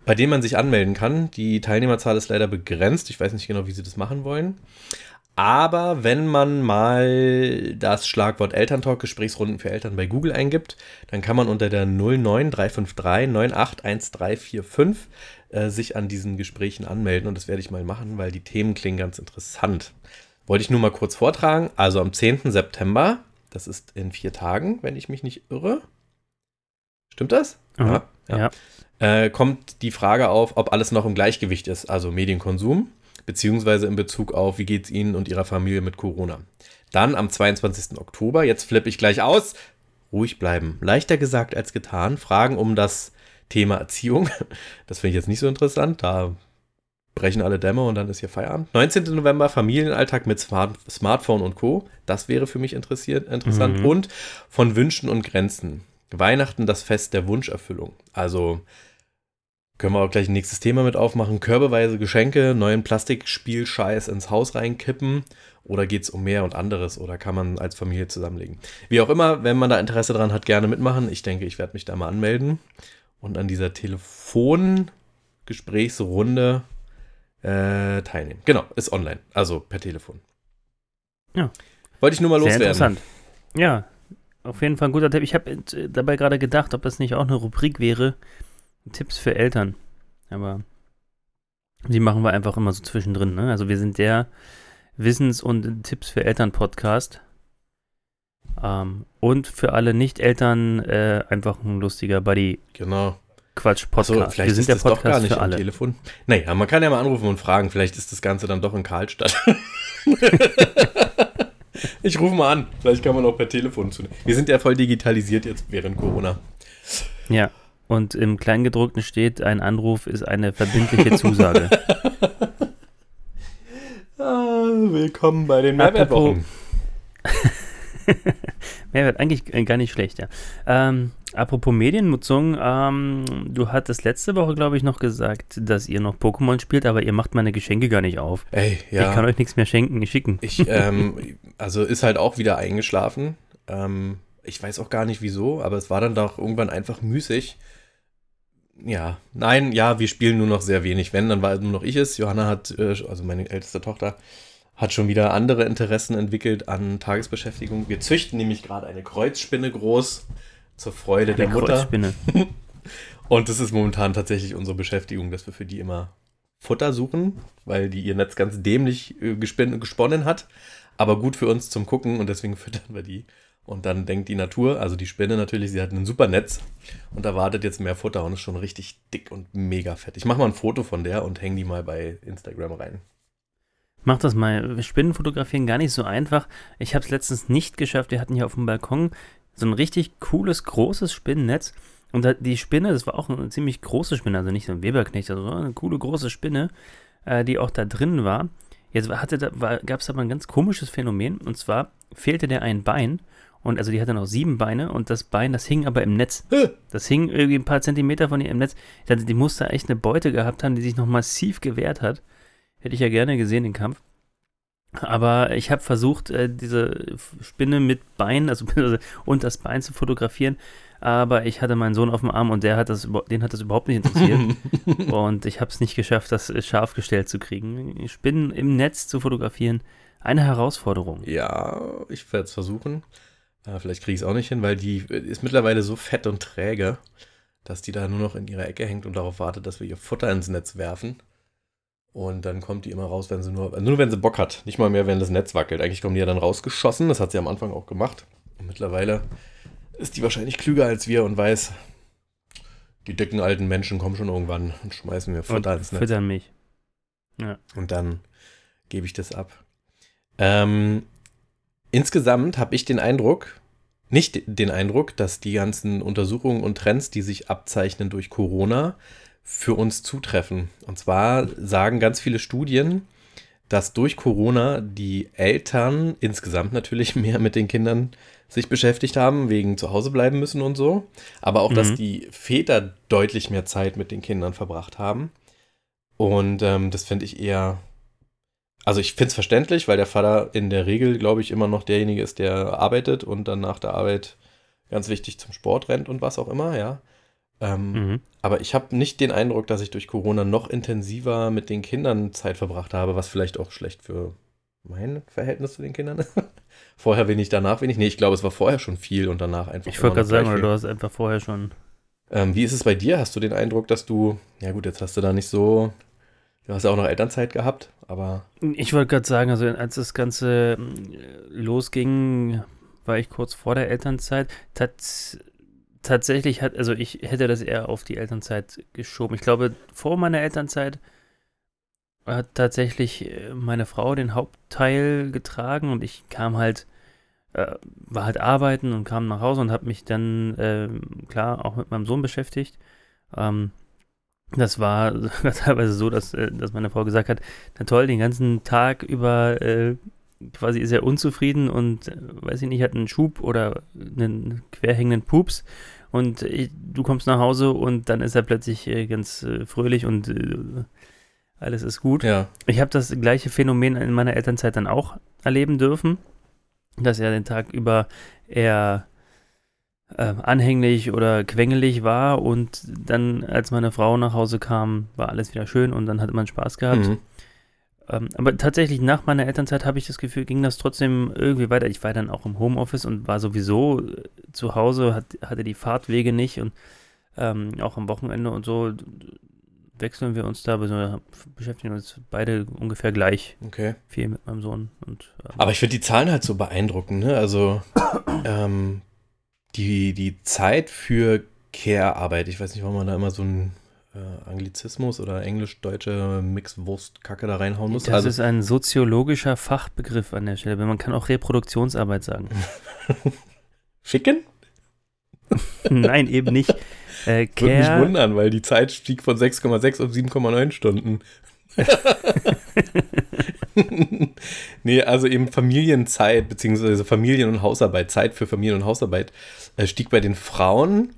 bei denen man sich anmelden kann. Die Teilnehmerzahl ist leider begrenzt. Ich weiß nicht genau, wie sie das machen wollen. Aber wenn man mal das Schlagwort Elterntalk, Gesprächsrunden für Eltern bei Google eingibt, dann kann man unter der 09353 981345 äh, sich an diesen Gesprächen anmelden. Und das werde ich mal machen, weil die Themen klingen ganz interessant. Wollte ich nur mal kurz vortragen. Also am 10. September, das ist in vier Tagen, wenn ich mich nicht irre. Stimmt das?
Mhm. Ja.
Äh, kommt die Frage auf, ob alles noch im Gleichgewicht ist, also Medienkonsum, beziehungsweise in Bezug auf, wie geht es Ihnen und Ihrer Familie mit Corona. Dann am 22. Oktober, jetzt flippe ich gleich aus, ruhig bleiben. Leichter gesagt als getan. Fragen um das Thema Erziehung. Das finde ich jetzt nicht so interessant. Da brechen alle Dämme und dann ist hier Feierabend. 19. November Familienalltag mit Smart Smartphone und Co. Das wäre für mich interessiert, interessant.
Mhm.
Und von Wünschen und Grenzen. Weihnachten das Fest der Wunscherfüllung. Also können wir auch gleich ein nächstes Thema mit aufmachen. Körbeweise Geschenke, neuen Plastikspielscheiß ins Haus reinkippen. Oder geht es um mehr und anderes? Oder kann man als Familie zusammenlegen? Wie auch immer, wenn man da Interesse dran hat, gerne mitmachen. Ich denke, ich werde mich da mal anmelden und an dieser Telefongesprächsrunde äh, teilnehmen. Genau, ist online, also per Telefon.
Ja.
Wollte ich nur mal
Sehr
loswerden.
interessant. Ja, auf jeden Fall ein guter Tipp. Ich habe äh, dabei gerade gedacht, ob das nicht auch eine Rubrik wäre. Tipps für Eltern. Aber die machen wir einfach immer so zwischendrin. Ne? Also wir sind der Wissens- und Tipps für Eltern-Podcast. Ähm, und für alle Nicht-Eltern äh, einfach ein lustiger
Achso,
Buddy-Quatsch-Podcast.
vielleicht
wir sind
ist
der
das doch
Podcast
gar nicht
für
am
alle.
Telefon. Naja, man kann ja mal anrufen und fragen. Vielleicht ist das Ganze dann doch in Karlstadt. ich rufe mal an. Vielleicht kann man auch per Telefon zu. Wir sind ja voll digitalisiert jetzt während Corona.
Ja. Und im Kleingedruckten steht, ein Anruf ist eine verbindliche Zusage.
Ah, willkommen bei den Mehrwertwochen.
Mehrwert, eigentlich äh, gar nicht schlecht, ja. Ähm, apropos Mediennutzung, ähm, du hattest letzte Woche, glaube ich, noch gesagt, dass ihr noch Pokémon spielt, aber ihr macht meine Geschenke gar nicht auf.
Ey,
Ich kann
ja.
euch nichts mehr schenken, schicken.
Ich, ähm, also ist halt auch wieder eingeschlafen. Ähm, ich weiß auch gar nicht wieso, aber es war dann doch irgendwann einfach müßig. Ja, nein, ja, wir spielen nur noch sehr wenig. Wenn, dann war nur noch ich es. Johanna hat, äh, also meine älteste Tochter, hat schon wieder andere Interessen entwickelt an Tagesbeschäftigung. Wir züchten nämlich gerade eine Kreuzspinne groß zur Freude der
Eine
Mutter.
Kreuzspinne.
Und das ist momentan tatsächlich unsere Beschäftigung, dass wir für die immer Futter suchen, weil die ihr Netz ganz dämlich äh, gesponnen hat. Aber gut für uns zum Gucken und deswegen füttern wir die. Und dann denkt die Natur, also die Spinne natürlich, sie hat ein super Netz und erwartet jetzt mehr Futter und ist schon richtig dick und mega fett. Ich mache mal ein Foto von der und hänge die mal bei Instagram rein.
Mach das mal. Spinnen fotografieren gar nicht so einfach. Ich habe es letztens nicht geschafft. Wir hatten hier auf dem Balkon so ein richtig cooles, großes Spinnennetz. Und die Spinne, das war auch eine ziemlich große Spinne, also nicht so ein Weberknecht, sondern eine coole, große Spinne, äh, die auch da drin war. Jetzt gab es aber ein ganz komisches Phänomen. Und zwar fehlte der ein Bein. Und also die hatte noch sieben Beine und das Bein, das hing aber im Netz. Das hing irgendwie ein paar Zentimeter von ihr im Netz. Ich dachte, die musste echt eine Beute gehabt haben, die sich noch massiv gewehrt hat. Hätte ich ja gerne gesehen, den Kampf. Aber ich habe versucht, äh, diese Spinne mit Bein, also und das Bein zu fotografieren. Aber ich hatte meinen Sohn auf dem Arm und der hat das, den hat das überhaupt nicht interessiert. und ich habe es nicht geschafft, das äh, scharf gestellt zu kriegen. Spinnen im Netz zu fotografieren, eine Herausforderung.
Ja, ich werde es versuchen. Äh, vielleicht kriege ich es auch nicht hin, weil die äh, ist mittlerweile so fett und träge, dass die da nur noch in ihrer Ecke hängt und darauf wartet, dass wir ihr Futter ins Netz werfen. Und dann kommt die immer raus, wenn sie nur, nur wenn sie Bock hat. Nicht mal mehr, wenn das Netz wackelt. Eigentlich kommen die ja dann rausgeschossen. Das hat sie am Anfang auch gemacht. Und mittlerweile ist die wahrscheinlich klüger als wir und weiß, die dicken alten Menschen kommen schon irgendwann und schmeißen mir
Und
Futter ins Netz.
füttern mich.
Und dann gebe ich das ab. Ähm, insgesamt habe ich den Eindruck, nicht den Eindruck, dass die ganzen Untersuchungen und Trends, die sich abzeichnen durch Corona, für uns zutreffen. Und zwar sagen ganz viele Studien, dass durch Corona die Eltern insgesamt natürlich mehr mit den Kindern sich beschäftigt haben, wegen zu Hause bleiben müssen und so. Aber auch, dass
Mhm.
die Väter deutlich mehr Zeit mit den Kindern verbracht haben. Und ähm, das finde ich eher. Also ich finde es verständlich, weil der Vater in der Regel, glaube ich, immer noch derjenige ist, der arbeitet und dann nach der Arbeit ganz wichtig zum Sport rennt und was auch immer, ja. Ähm,
Mhm.
aber ich habe nicht den Eindruck, dass ich durch Corona noch intensiver mit den Kindern Zeit verbracht habe, was vielleicht auch schlecht für mein Verhältnis zu den Kindern ist. vorher wenig, danach wenig. Nee, ich glaube, es war vorher schon viel und danach einfach.
Ich wollte gerade sagen,
viel.
du hast einfach vorher schon.
Ähm, wie ist es bei dir? Hast du den Eindruck, dass du, ja gut, jetzt hast du da nicht so, du hast ja auch noch Elternzeit gehabt, aber
Ich wollte gerade sagen, also als das Ganze äh, losging, war ich kurz vor der Elternzeit. Tats tatsächlich hat, also ich hätte das eher auf die Elternzeit geschoben. Ich glaube, vor meiner Elternzeit hat tatsächlich äh, meine Frau den Hauptteil getragen und ich kam halt, äh, war halt arbeiten und kam nach Hause und habe mich dann, äh, klar, auch mit meinem Sohn beschäftigt. Ähm, das war teilweise so, dass, äh, dass meine Frau gesagt hat, na toll, den ganzen Tag über äh, quasi ist er unzufrieden und, äh, weiß ich nicht, hat einen Schub oder einen querhängenden Pups und ich, du kommst nach Hause und dann ist er plötzlich äh, ganz äh, fröhlich und äh, alles ist gut.
Ja.
Ich habe das gleiche Phänomen in meiner Elternzeit dann auch erleben dürfen, dass er den Tag über eher äh, anhänglich oder quengelig war und dann, als meine Frau nach Hause kam, war alles wieder schön und dann hatte man Spaß gehabt.
Mhm.
Ähm, aber tatsächlich nach meiner Elternzeit habe ich das Gefühl, ging das trotzdem irgendwie weiter. Ich war dann auch im Homeoffice und war sowieso äh, zu Hause, hat, hatte die Fahrtwege nicht und ähm, auch am Wochenende und so wechseln wir uns da, beschäftigen uns beide ungefähr gleich
Okay.
viel mit meinem Sohn. Und, ähm,
Aber ich finde die Zahlen halt so beeindruckend, ne? Also ähm, die, die Zeit für Care-Arbeit, ich weiß nicht, warum man da immer so ein äh, Anglizismus oder englisch-deutsche Mixwurst-Kacke da reinhauen muss.
das
also,
ist ein soziologischer Fachbegriff an der Stelle, weil man kann auch Reproduktionsarbeit sagen.
Ficken?
Nein, eben nicht. Äh,
Würde mich wundern, weil die Zeit stieg von 6,6 auf 7,9 Stunden. nee, also eben Familienzeit, beziehungsweise Familien- und Hausarbeit, Zeit für Familien- und Hausarbeit, äh, stieg bei den Frauen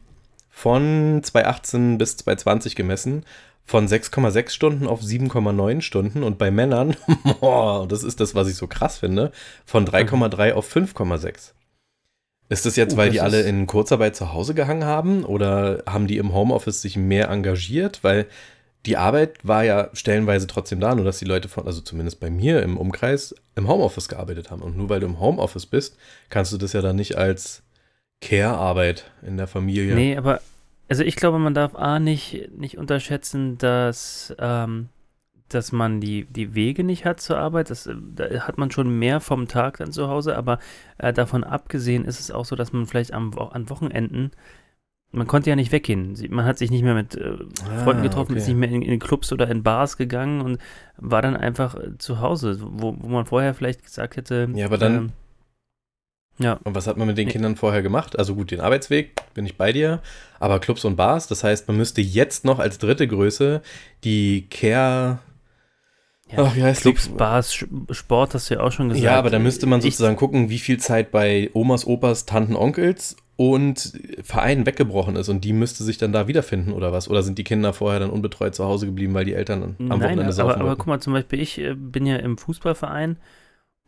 von 2018 bis 2020 gemessen von 6,6 Stunden auf 7,9 Stunden und bei Männern, boah, das ist das, was ich so krass finde, von 3,3 auf 5,6. Ist das jetzt,
Oh,
weil
das
die alle in Kurzarbeit zu Hause gehangen haben oder haben die im Homeoffice sich mehr engagiert? Weil die Arbeit war ja stellenweise trotzdem da, nur dass die Leute von, also zumindest bei mir im Umkreis, im Homeoffice gearbeitet haben. Und nur weil du im Homeoffice bist, kannst du das ja dann nicht als Care-Arbeit in der Familie.
Nee, aber also ich glaube, man darf A nicht, nicht unterschätzen, dass, ähm, dass man die, die Wege nicht hat zur Arbeit. Das, äh, da hat man schon mehr vom Tag dann zu Hause, aber äh, davon abgesehen ist es auch so, dass man vielleicht am, an Wochenenden, man konnte ja nicht weggehen. Man hat sich nicht mehr mit äh, Freunden
Ah,
getroffen, ist
okay.
nicht mehr in, in Clubs oder in Bars gegangen und war dann einfach äh, zu Hause, wo, wo man vorher vielleicht gesagt hätte.
Ja, aber dann-
ähm, ja,
Und was hat man mit den. Kindern vorher gemacht? Also gut, den Arbeitsweg bin ich bei dir, aber Clubs und Bars, das heißt, man müsste jetzt noch als dritte Größe die Care.
ja
Ach, wie heißt
Clubs,
die?
Bars, Sport hast du ja auch schon gesagt.
Ja, aber da müsste man
Ich-
sozusagen gucken, wie viel Zeit bei Omas, Opas, Tanten, Onkels und Vereinen weggebrochen ist und die müsste sich dann da wiederfinden oder was? Oder sind die Kinder vorher dann unbetreut zu Hause geblieben, weil die Eltern am
Nein,
Wochenende
aber,
saufen
aber
wollten?
guck mal, zum Beispiel, ich äh, bin ja im Fußballverein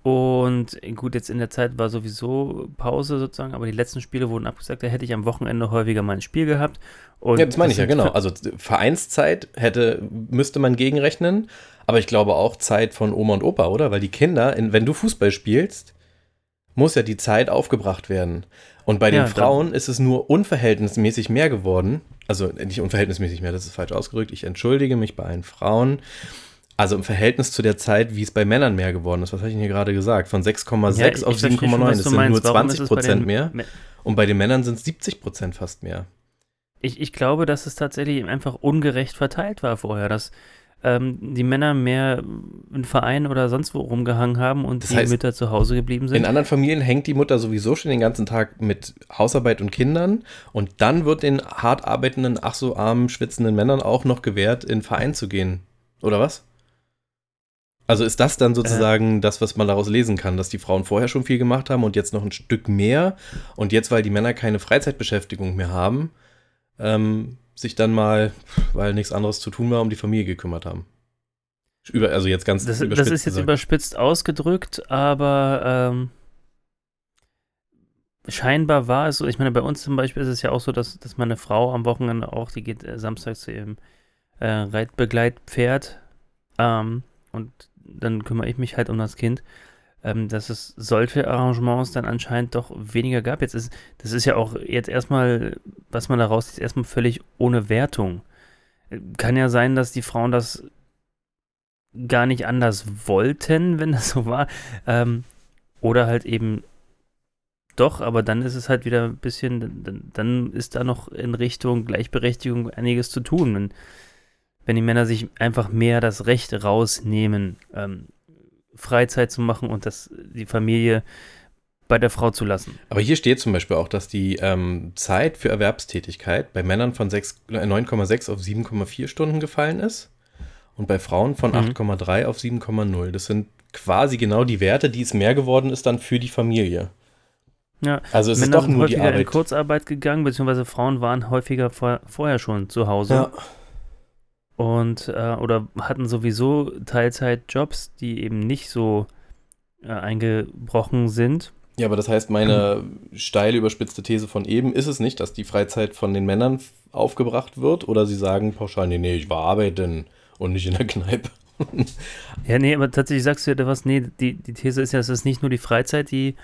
und äh, gut, jetzt in der Zeit war sowieso Pause sozusagen, aber die letzten Spiele wurden abgesagt, da hätte ich am Wochenende häufiger mal ein Spiel gehabt. Und
Ja, das meine ich ja, genau. Also Vereinszeit hätte, müsste man gegenrechnen, aber ich glaube auch Zeit von Oma und Opa, oder? Weil die Kinder, in, wenn du Fußball spielst, muss ja die Zeit aufgebracht werden. Und bei den
Ja,
Frauen ist es nur unverhältnismäßig mehr geworden. Also nicht unverhältnismäßig mehr, das ist falsch ausgedrückt. Ich entschuldige mich bei allen Frauen. Also im Verhältnis zu der Zeit, wie es bei Männern mehr geworden ist. Was habe ich denn hier gerade gesagt? Von 6,6
Ja,
auf
ich verstehe schon,
7,9.
was
Das sind
meinst.
nur
Warum ist
20
es bei den
Prozent mehr. Und bei den Männern sind es 70 Prozent fast mehr.
Ich, ich glaube, dass es tatsächlich einfach ungerecht verteilt war vorher, dass ähm, die Männer mehr in Vereinen oder sonst wo rumgehangen haben und
Das
die
heißt,
Mütter zu Hause geblieben sind.
In anderen Familien hängt die Mutter sowieso schon den ganzen Tag mit Hausarbeit und Kindern und dann wird den hart arbeitenden, ach so armen, schwitzenden Männern auch noch gewährt, in den Verein zu gehen. Oder was? Also ist das dann sozusagen das, was man daraus lesen kann, dass die Frauen vorher schon viel gemacht haben und jetzt noch ein Stück mehr und jetzt, weil die Männer keine Freizeitbeschäftigung mehr haben, ähm, sich dann mal, weil nichts anderes zu tun war, um die Familie gekümmert haben. Über, also jetzt ganz
Das,
überspitzt
das ist jetzt
gesagt.
überspitzt ausgedrückt, aber ähm, scheinbar war es so. Ich meine, bei uns zum Beispiel ist es ja auch so, dass, dass meine Frau am Wochenende auch, die geht äh, samstags zu ihrem äh, Reitbegleitpferd ähm, und dann kümmere ich mich halt um das Kind. Ähm, dass es solche Arrangements dann anscheinend doch weniger gab. Jetzt ist, das ist ja auch jetzt erstmal, was man daraus ist, erstmal völlig ohne Wertung. Kann ja sein, dass die Frauen das gar nicht anders wollten, wenn das so war. Ähm, oder halt eben doch, aber dann ist es halt wieder ein bisschen, dann, dann ist da noch in Richtung Gleichberechtigung einiges zu tun. Wenn, wenn die Männer sich einfach mehr das Recht rausnehmen, ähm, Freizeit zu machen und das, die Familie bei der Frau zu lassen.
Aber hier steht zum Beispiel auch, dass die ähm, Zeit für Erwerbstätigkeit bei Männern von sechs- äh, 9,6 auf 7,4 Stunden gefallen ist und bei Frauen von
Mhm.
8,3 auf 7,0. Das sind quasi genau die Werte, die es mehr geworden ist dann für die Familie.
Ja,
Also es ist
Männer
doch
sind
nur die
häufiger in
Arbeit.
Kurzarbeit gegangen, beziehungsweise Frauen waren häufiger vor, vorher schon zu Hause.
Ja.
Und äh, oder hatten sowieso Teilzeitjobs, die eben nicht so äh, eingebrochen sind.
ja, aber das heißt, meine steil überspitzte These von eben ist es nicht, dass die Freizeit von den Männern aufgebracht wird oder sie sagen pauschal, nee, nee, ich war arbeiten und nicht in der Kneipe.
Ja, nee, aber tatsächlich sagst du ja da was, nee, die, die These ist ja, es ist nicht nur die Freizeit, die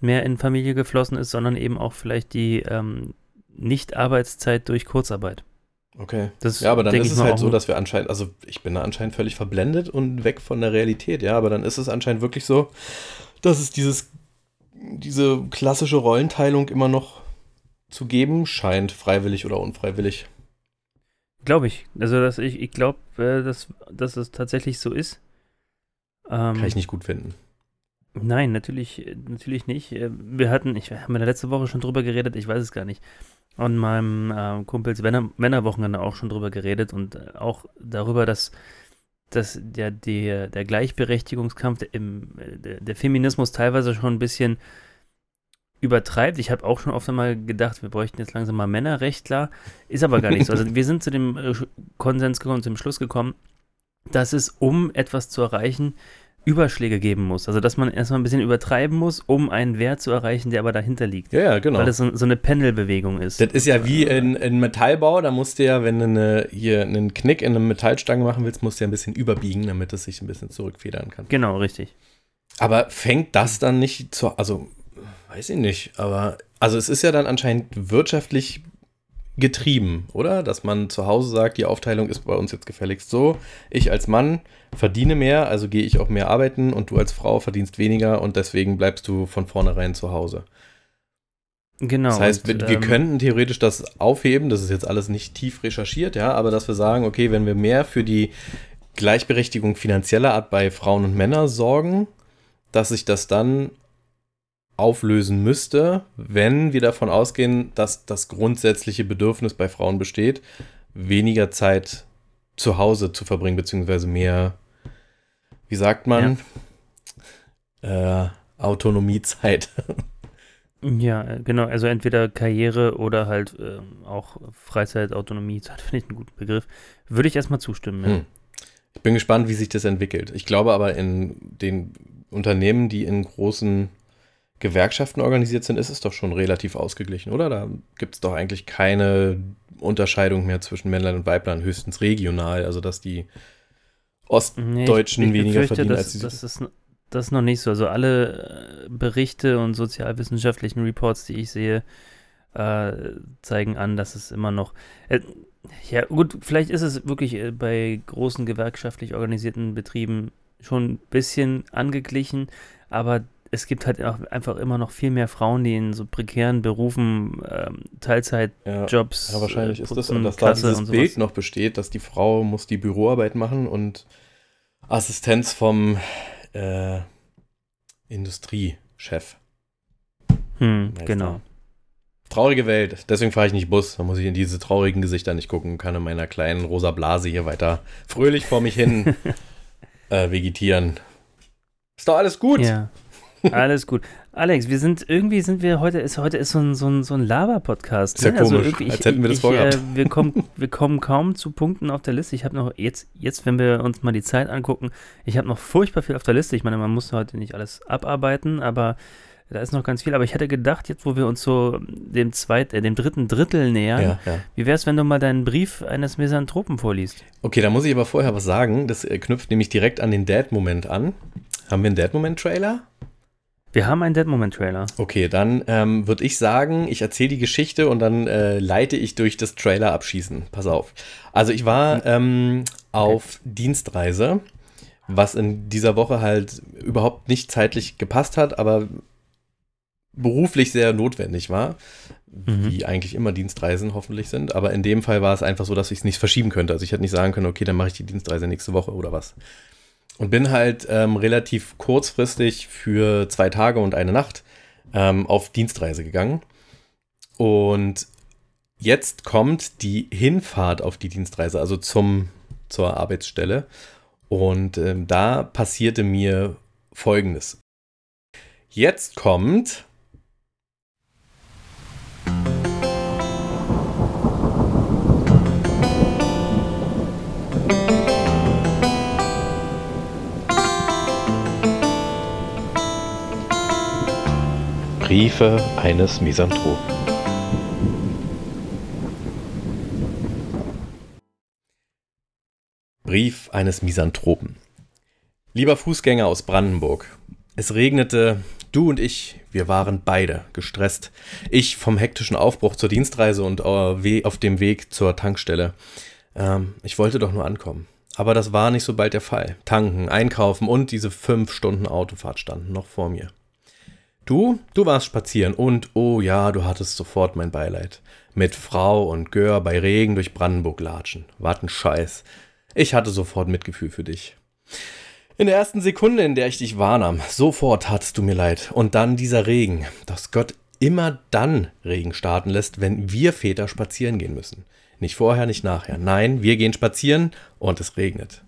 mehr in Familie geflossen ist, sondern eben auch vielleicht die ähm, Nicht-Arbeitszeit durch Kurzarbeit.
Okay.
Das
Ja, aber dann ist es halt so, dass wir anscheinend, also ich bin da anscheinend völlig verblendet und weg von der Realität, ja, aber dann ist es anscheinend wirklich so, dass es dieses, diese klassische Rollenteilung immer noch zu geben scheint, freiwillig oder unfreiwillig.
Glaube ich. Also dass ich, ich glaube, äh, dass, dass es tatsächlich so ist. Ähm,
Kann ich nicht gut finden.
Nein, natürlich, natürlich nicht. Äh, Wir hatten, ich habe in der letzte Woche schon drüber geredet, ich weiß es gar nicht. An meinem äh, Kumpels Männer, Männerwochenende auch schon drüber geredet und äh, auch darüber, dass, dass der, der, der Gleichberechtigungskampf, der, im, äh, der, der Feminismus teilweise schon ein bisschen übertreibt. Ich habe auch schon oft einmal gedacht, wir bräuchten jetzt langsam mal Männerrechtler. Ist aber gar nicht so. Also wir sind zu dem äh, Konsens gekommen, zum Schluss gekommen, dass es, um etwas zu erreichen, Überschläge geben muss. Also dass man erstmal ein bisschen übertreiben muss, um einen Wert zu erreichen, der aber dahinter liegt.
Ja, ja, genau.
Weil es so, so eine Pendelbewegung ist.
Das ist ja wie in, in Metallbau, da musst du ja, wenn du eine, hier einen Knick in einer Metallstange machen willst, musst du ja ein bisschen überbiegen, damit es sich ein bisschen zurückfedern kann.
Genau, richtig.
Aber fängt das dann nicht zu, also weiß ich nicht, aber also es ist ja dann anscheinend wirtschaftlich getrieben, oder? Dass man zu Hause sagt, die Aufteilung ist bei uns jetzt gefälligst so, ich als Mann verdiene mehr, also gehe ich auch mehr arbeiten und du als Frau verdienst weniger und deswegen bleibst du von vornherein zu Hause.
Genau.
Das heißt,
und,
wir, wir
ähm,
könnten theoretisch das aufheben, das ist jetzt alles nicht tief recherchiert, ja, aber dass wir sagen, okay, wenn wir mehr für die Gleichberechtigung finanzieller Art bei Frauen und Männern sorgen, dass sich das dann auflösen müsste, wenn wir davon ausgehen, dass das grundsätzliche Bedürfnis bei Frauen besteht, weniger Zeit zu Hause zu verbringen, beziehungsweise mehr, wie sagt man, äh, Autonomiezeit.
Ja, äh, genau. Also entweder Karriere oder halt ähm, auch Freizeit, Autonomie, finde ich einen guten Begriff. Würde ich erstmal zustimmen. Ja.
Hm. Ich bin gespannt, wie sich das entwickelt. Ich glaube aber, in den Unternehmen, die in großen Gewerkschaften organisiert sind, ist es doch schon relativ ausgeglichen, oder? Da gibt es doch eigentlich keine Unterscheidung mehr zwischen Männlein und Weiblein, höchstens regional. Also, dass die
Nee, ich-
Ostdeutschen
ich
weniger verdienen
dass,
als die
das ist, das ist noch nicht so. Also alle äh, Berichte und sozialwissenschaftlichen Reports, die ich sehe, äh, zeigen an, dass es immer noch. Äh, ja, gut, vielleicht ist es wirklich äh, bei großen gewerkschaftlich organisierten Betrieben schon ein bisschen angeglichen, aber es gibt halt auch einfach immer noch viel mehr Frauen, die in so prekären Berufen ähm, Teilzeitjobs.
ja, ja, wahrscheinlich
äh,
ist das,
putzen,
dass da
Kasse
dieses. Bild noch besteht, dass die Frau muss die Büroarbeit machen und Assistenz vom äh, Industriechef.
Hm,
Meister.
genau.
Traurige Welt. Deswegen fahre ich nicht Bus. Da muss ich in diese traurigen Gesichter nicht gucken und kann in meiner kleinen rosa Blase hier weiter fröhlich vor mich hin äh, vegetieren. Ist doch alles gut.
Ja. Alles gut. Alex, wir sind irgendwie sind wir heute ist heute ist so ein, so ein, so ein Laber-Podcast.
Ist ja
ne? Also
komisch,
irgendwie,
als hätten wir das
ich,
vorgehabt.
Äh, wir, kommen, wir kommen kaum zu Punkten auf der Liste. Ich habe noch jetzt, jetzt, wenn wir uns mal die Zeit angucken, ich habe noch furchtbar viel auf der Liste. Ich meine, man muss heute nicht alles abarbeiten, aber da ist noch ganz viel. Aber ich hätte gedacht, jetzt wo wir uns so dem zweiten, äh, dem dritten Drittel nähern,
Ja, ja.
wie wäre es, wenn du mal deinen Brief eines Misanthropen vorliest?
Okay, da muss ich aber vorher was sagen. Das äh, knüpft nämlich direkt an den Dad-Moment an. Haben wir einen Dad-Moment-Trailer?
Wir haben einen Dead-Moment-Trailer.
Okay, dann ähm, würde ich sagen, ich erzähle die Geschichte und dann äh, leite ich durch das Trailer abschießen. Pass auf. Also ich war ähm, auf Dienstreise, was in dieser Woche halt überhaupt nicht zeitlich gepasst hat, aber beruflich sehr notwendig war, wie eigentlich immer Dienstreisen hoffentlich sind. Aber in dem Fall war es einfach so, dass ich es nicht verschieben könnte. Also ich hätte nicht sagen können, okay, dann mache ich die Dienstreise nächste Woche oder was. Und bin halt ähm, relativ kurzfristig für zwei Tage und eine Nacht ähm, auf Dienstreise gegangen. Und jetzt kommt die Hinfahrt auf die Dienstreise, also zum, zur Arbeitsstelle. Und ähm, da passierte mir Folgendes. Jetzt kommt Briefe eines Misanthropen. Brief eines Misanthropen. Lieber Fußgänger aus Brandenburg, es regnete, du und ich, wir waren beide gestresst. Ich vom hektischen Aufbruch zur Dienstreise und äh, auf dem Weg zur Tankstelle. Ähm, ich wollte doch nur ankommen. Aber das war nicht so bald der Fall. Tanken, einkaufen und diese fünf Stunden Autofahrt standen noch vor mir. Du, du warst spazieren und, oh ja, du hattest sofort mein Beileid. Mit Frau und Gör bei Regen durch Brandenburg latschen. Wat ein Scheiß. Ich hatte sofort Mitgefühl für dich. In der ersten Sekunde, in der ich dich wahrnahm, sofort tatst du mir leid. Und dann dieser Regen, dass Gott immer dann Regen starten lässt, wenn wir Väter spazieren gehen müssen. Nicht vorher, nicht nachher. Nein, wir gehen spazieren und es regnet.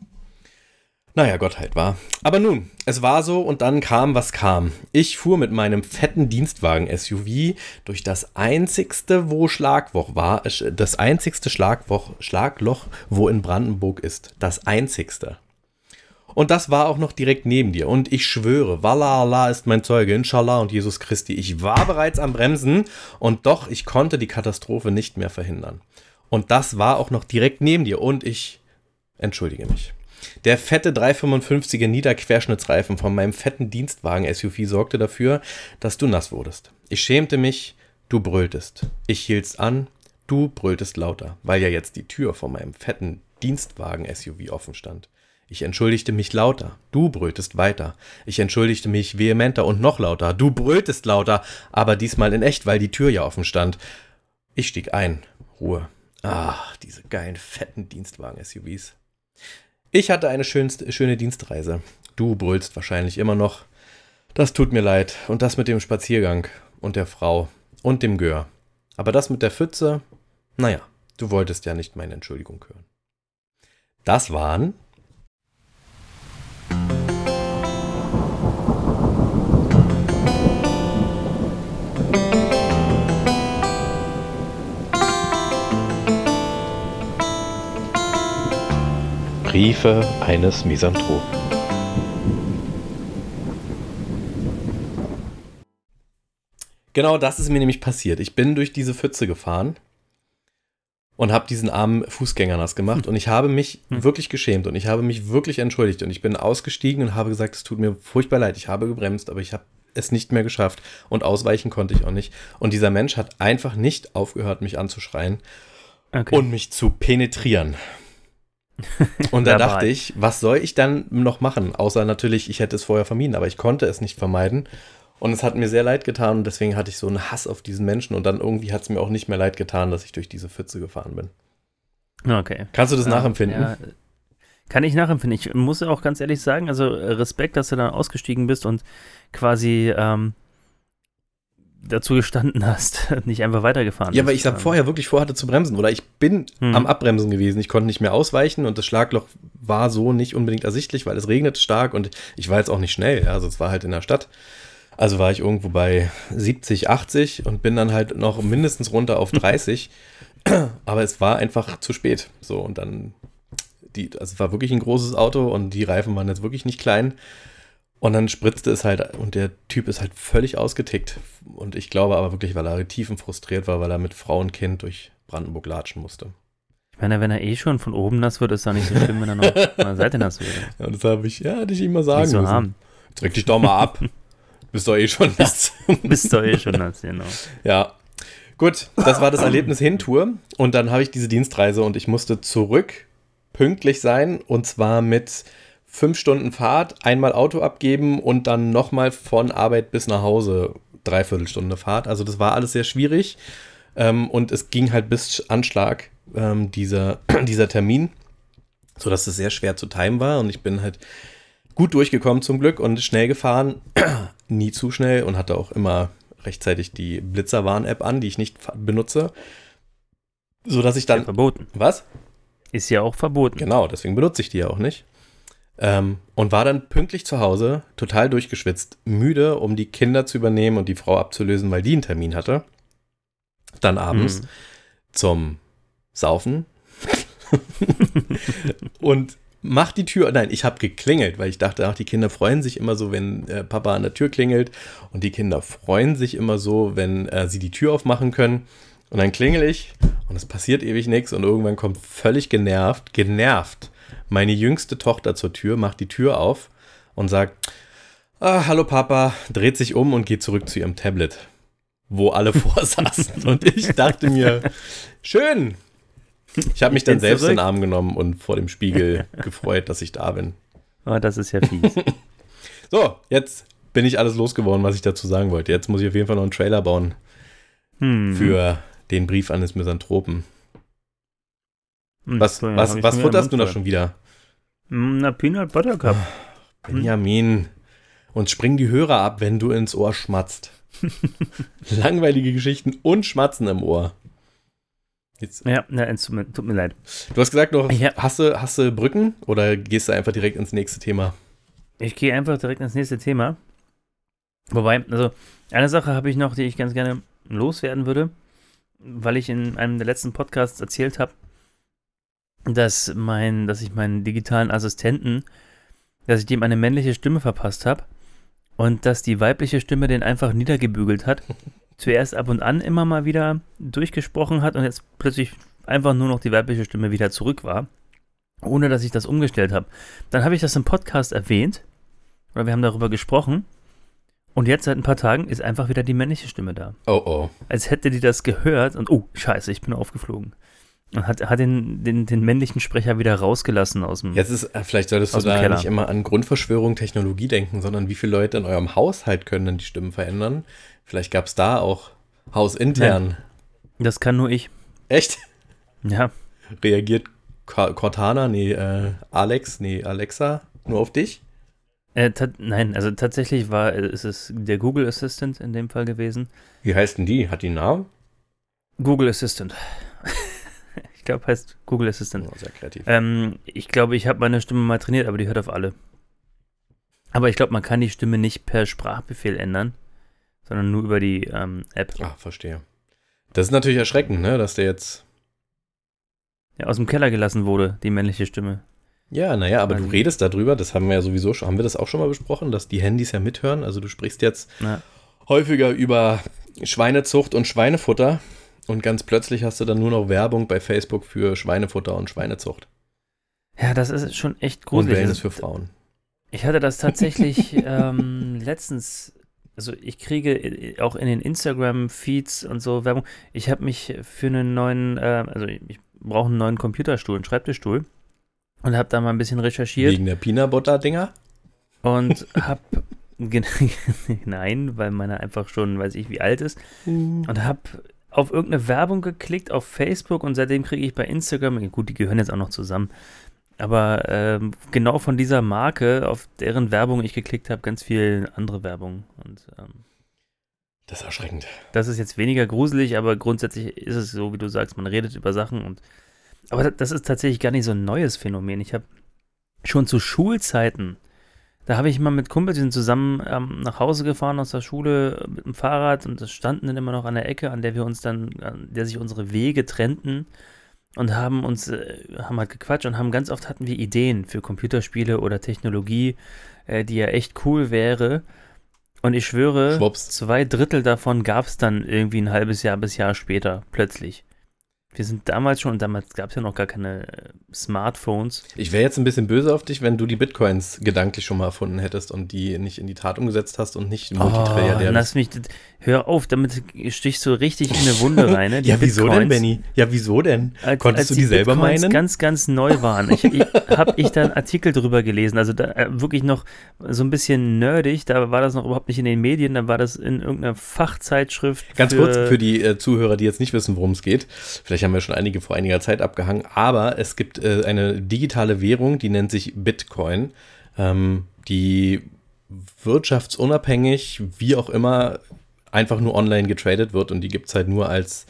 Naja, Gott halt war. Aber nun, es war so und dann kam, was kam. Ich fuhr mit meinem fetten Dienstwagen-SUV durch das einzigste, wo Schlagloch war, äh, das einzigste Schlagloch, Schlagloch, wo in Brandenburg ist. Das einzigste. Und das war auch noch direkt neben dir. Und ich schwöre, Wallah Allah ist mein Zeuge, Inshallah und Jesus Christi. Ich war bereits am Bremsen und doch, ich konnte die Katastrophe nicht mehr verhindern. Und das war auch noch direkt neben dir. Und ich entschuldige mich. Der fette 355er Niederquerschnittsreifen von meinem fetten Dienstwagen-SUV sorgte dafür, dass du nass wurdest. Ich schämte mich, du brülltest. Ich hielt's an, du brülltest lauter, weil ja jetzt die Tür von meinem fetten Dienstwagen-SUV offen stand. Ich entschuldigte mich lauter, du brülltest weiter. Ich entschuldigte mich vehementer und noch lauter, du brülltest lauter, aber diesmal in echt, weil die Tür ja offen stand. Ich stieg ein, Ruhe. Ach, diese geilen fetten Dienstwagen-SUVs. Ich hatte eine schönste, schöne Dienstreise. Du brüllst wahrscheinlich immer noch. Das tut mir leid. Und das mit dem Spaziergang und der Frau und dem Gör. Aber das mit der Pfütze, naja, du wolltest ja nicht meine Entschuldigung hören. Das waren Briefe eines Misanthropen. Genau das ist mir nämlich passiert. Ich bin durch diese Pfütze gefahren und habe diesen armen Fußgänger nass gemacht und ich habe mich
Hm.
wirklich geschämt und ich habe mich wirklich entschuldigt und ich bin ausgestiegen und habe gesagt, es tut mir furchtbar leid, ich habe gebremst, aber ich habe es nicht mehr geschafft und ausweichen konnte ich auch nicht. Und dieser Mensch hat einfach nicht aufgehört, mich anzuschreien
Okay.
und mich zu penetrieren. Und da dachte ich, was soll ich dann noch machen? Außer natürlich, ich hätte es vorher vermieden, aber ich konnte es nicht vermeiden. Und es hat mir sehr leid getan und deswegen hatte ich so einen Hass auf diesen Menschen und dann irgendwie hat es mir auch nicht mehr leid getan, dass ich durch diese Pfütze gefahren bin.
okay.
Kannst du das
Ja,
nachempfinden?
Ja, kann ich nachempfinden. Ich muss auch ganz ehrlich sagen, also äh, Respekt, dass du dann ausgestiegen bist und quasi ähm, dazu gestanden hast, nicht einfach weitergefahren
Ja, weil ich dann vorher wirklich vorhatte zu bremsen oder ich bin
Hm.
am Abbremsen gewesen. Ich konnte nicht mehr ausweichen und das Schlagloch war so nicht unbedingt ersichtlich, weil es regnete stark und ich war jetzt auch nicht schnell. Also es war halt in der Stadt. Also war ich irgendwo bei 70, 80 und bin dann halt noch mindestens runter auf 30. Aber es war einfach zu spät. So und dann die, also es war wirklich ein großes Auto und die Reifen waren jetzt wirklich nicht klein. Und dann spritzte es halt und der Typ ist halt völlig ausgetickt. Und ich glaube aber wirklich, weil er tiefenfrustriert war, weil er mit Frau und Kind durch Brandenburg latschen musste.
Ich meine, wenn er eh schon von oben nass wird, ist doch nicht so schlimm, wenn er noch von der Seite nass wird.
Ja, und das habe ich, ja, hätte ich ihm mal sagen
Nicht so
müssen.
harm.
Drück dich doch mal ab. Bist doch eh schon nass.
Bist doch eh schon nass, genau.
ja. Gut, das war das Erlebnis Hintour. Und dann habe ich diese Dienstreise und ich musste zurück pünktlich sein. Und zwar mit fünf Stunden Fahrt, einmal Auto abgeben und dann nochmal von Arbeit bis nach Hause Dreiviertelstunde Fahrt. Also das war alles sehr schwierig. Ähm, und es ging halt bis Anschlag ähm, dieser, dieser Termin, sodass es sehr schwer zu timen war. Und ich bin halt gut durchgekommen zum Glück und schnell gefahren. Nie zu schnell und hatte auch immer rechtzeitig die Blitzerwarn-App an, die ich nicht benutze. Sodass ich
Ja,
dann.
verboten.
Was?
Ist ja auch verboten.
Genau, deswegen benutze ich die ja auch nicht. Ähm, und war dann pünktlich zu Hause, total durchgeschwitzt, müde, um die Kinder zu übernehmen und die Frau abzulösen, weil die einen Termin hatte. Dann abends
Mhm.
zum Saufen. und mach die Tür. Nein, ich habe geklingelt, weil ich dachte, ach, die Kinder freuen sich immer so, wenn äh, Papa an der Tür klingelt. Und die Kinder freuen sich immer so, wenn äh, sie die Tür aufmachen können. Und dann klingel ich und es passiert ewig nichts. Und irgendwann kommt völlig genervt, genervt, meine jüngste Tochter zur Tür, macht die Tür auf und sagt, ah, hallo Papa, dreht sich um und geht zurück zu ihrem Tablet, wo alle vorsaßen. Und ich dachte mir, schön. Ich habe mich
Ich
dann selbst in
zurück.
den Arm genommen und vor dem Spiegel gefreut, dass ich da bin.
Oh, das ist ja fies.
So, jetzt bin ich alles losgeworden, was ich dazu sagen wollte. Jetzt muss ich auf jeden Fall noch einen Trailer bauen
Hm.
für den Brief des Misanthropen.
Hm,
Was,
ja,
was, was futterst du da schon wieder?
Hm, Na, Peanut Butter Cup.
Benjamin. Und spring die Hörer ab, wenn du ins Ohr schmatzt. Langweilige Geschichten und Schmatzen im Ohr. Jetzt,
Ja, na, tut mir, tut mir leid.
du hast gesagt noch,
Ja.
hast, du, hast du Brücken oder gehst du einfach direkt ins nächste Thema?
Ich gehe einfach direkt ins nächste Thema. Wobei, also, eine Sache habe ich noch, die ich ganz gerne loswerden würde, weil ich in einem der letzten Podcasts erzählt habe, dass mein, dass ich meinen digitalen Assistenten, dass ich dem eine männliche Stimme verpasst habe und dass die weibliche Stimme den einfach niedergebügelt hat. Zuerst ab und an immer mal wieder durchgesprochen hat und jetzt plötzlich einfach nur noch die weibliche Stimme wieder zurück war, ohne dass ich das umgestellt habe. Dann habe ich das im Podcast erwähnt, oder wir haben darüber gesprochen. Und jetzt seit ein paar Tagen ist einfach wieder die männliche Stimme da.
Oh oh.
Als hätte die das gehört und, oh, scheiße, ich bin aufgeflogen. Und hat, hat den, den, den männlichen Sprecher wieder rausgelassen aus dem.
Jetzt ist, äh, vielleicht solltest du da nicht immer an Grundverschwörung, Technologie denken, sondern wie viele Leute in eurem Haushalt können denn die Stimmen verändern? Vielleicht gab es da auch hausintern.
Das kann nur ich.
Echt?
Ja.
Reagiert Cortana, nee, äh, Alex, nee, Alexa nur auf dich?
Äh, nein, also tatsächlich war äh, ist es der Google Assistant in dem Fall gewesen.
Wie heißt denn die? Hat die einen Namen?
Google Assistant. Ich glaube, heißt Google Assistant.
Oh, sehr kreativ.
Ähm, ich glaube, ich habe meine Stimme mal trainiert, aber die hört auf alle. Aber ich glaube, man kann die Stimme nicht per Sprachbefehl ändern, sondern nur über die ähm, App.
Ah, verstehe. Das ist natürlich erschreckend, ne, dass der jetzt.
Ja, aus dem Keller gelassen wurde, die männliche Stimme.
Ja, naja, aber
Weil
du redest darüber, das haben wir ja sowieso schon, haben wir das auch schon mal besprochen, dass die Handys ja mithören. Also du sprichst jetzt
Ja.
häufiger über Schweinezucht und Schweinefutter und ganz plötzlich hast du dann nur noch Werbung bei Facebook für Schweinefutter und Schweinezucht.
Ja, das ist schon echt
Und
gruselig.
Wellness
Also,
für Frauen.
Ich hatte das tatsächlich ähm, letztens, also ich kriege äh, auch in den Instagram-Feeds und so Werbung. Ich habe mich für einen neuen, äh, also ich, ich brauche einen neuen Computerstuhl, einen Schreibtischstuhl und habe da mal ein bisschen recherchiert
Wegen der Peanut Butter Dinger?
und habe nein, weil meiner einfach schon, weiß ich, wie alt ist und habe auf irgendeine Werbung geklickt auf Facebook und seitdem kriege ich bei Instagram, gut, die gehören jetzt auch noch zusammen, aber ähm, genau von dieser Marke, auf deren Werbung ich geklickt habe, ganz viel andere Werbung. Und ähm,
Das ist erschreckend.
das ist jetzt weniger gruselig, aber grundsätzlich ist es so, wie du sagst, man redet über Sachen und aber das- das ist tatsächlich gar nicht so ein neues Phänomen. Ich habe schon zu Schulzeiten, da habe ich mal mit Kumpels, die sind zusammen ähm, nach Hause gefahren aus der Schule äh, mit dem Fahrrad und das standen dann immer noch an der Ecke, an der wir uns dann, an der sich unsere Wege trennten und haben uns, äh, haben halt gequatscht und haben ganz oft hatten wir Ideen für Computerspiele oder Technologie, äh, die ja echt cool wäre. Und ich schwöre,
Schwupps.
zwei Drittel davon gab es dann irgendwie ein halbes Jahr bis Jahr später, plötzlich. Wir sind damals schon, und damals gab es ja noch gar keine äh, Smartphones.
Ich wäre jetzt ein bisschen böse auf dich, wenn du die Bitcoins gedanklich schon mal erfunden hättest und die nicht in die Tat umgesetzt hast und nicht
Oh,
Multitrader.
lass mich, hör auf, damit stichst du richtig in eine Wunde rein. Ne? Die
ja, wieso denn,
Bitcoins.
Benny? Ja, wieso denn? Konntest
als
du die selber
Bitcoins
meinen?
ganz, ganz neu waren. Ich, ich habe ich da einen Artikel drüber gelesen, also da äh, wirklich noch so ein bisschen nerdig, da war das noch überhaupt nicht in den Medien, da war das in irgendeiner Fachzeitschrift.
Ganz kurz für die äh, Zuhörer, die jetzt nicht wissen, worum es geht. Vielleicht haben wir schon einige vor einiger Zeit abgehangen, aber es gibt äh, eine digitale Währung, die nennt sich Bitcoin, ähm, die wirtschaftsunabhängig, wie auch immer, einfach nur online getradet wird und die gibt es halt nur als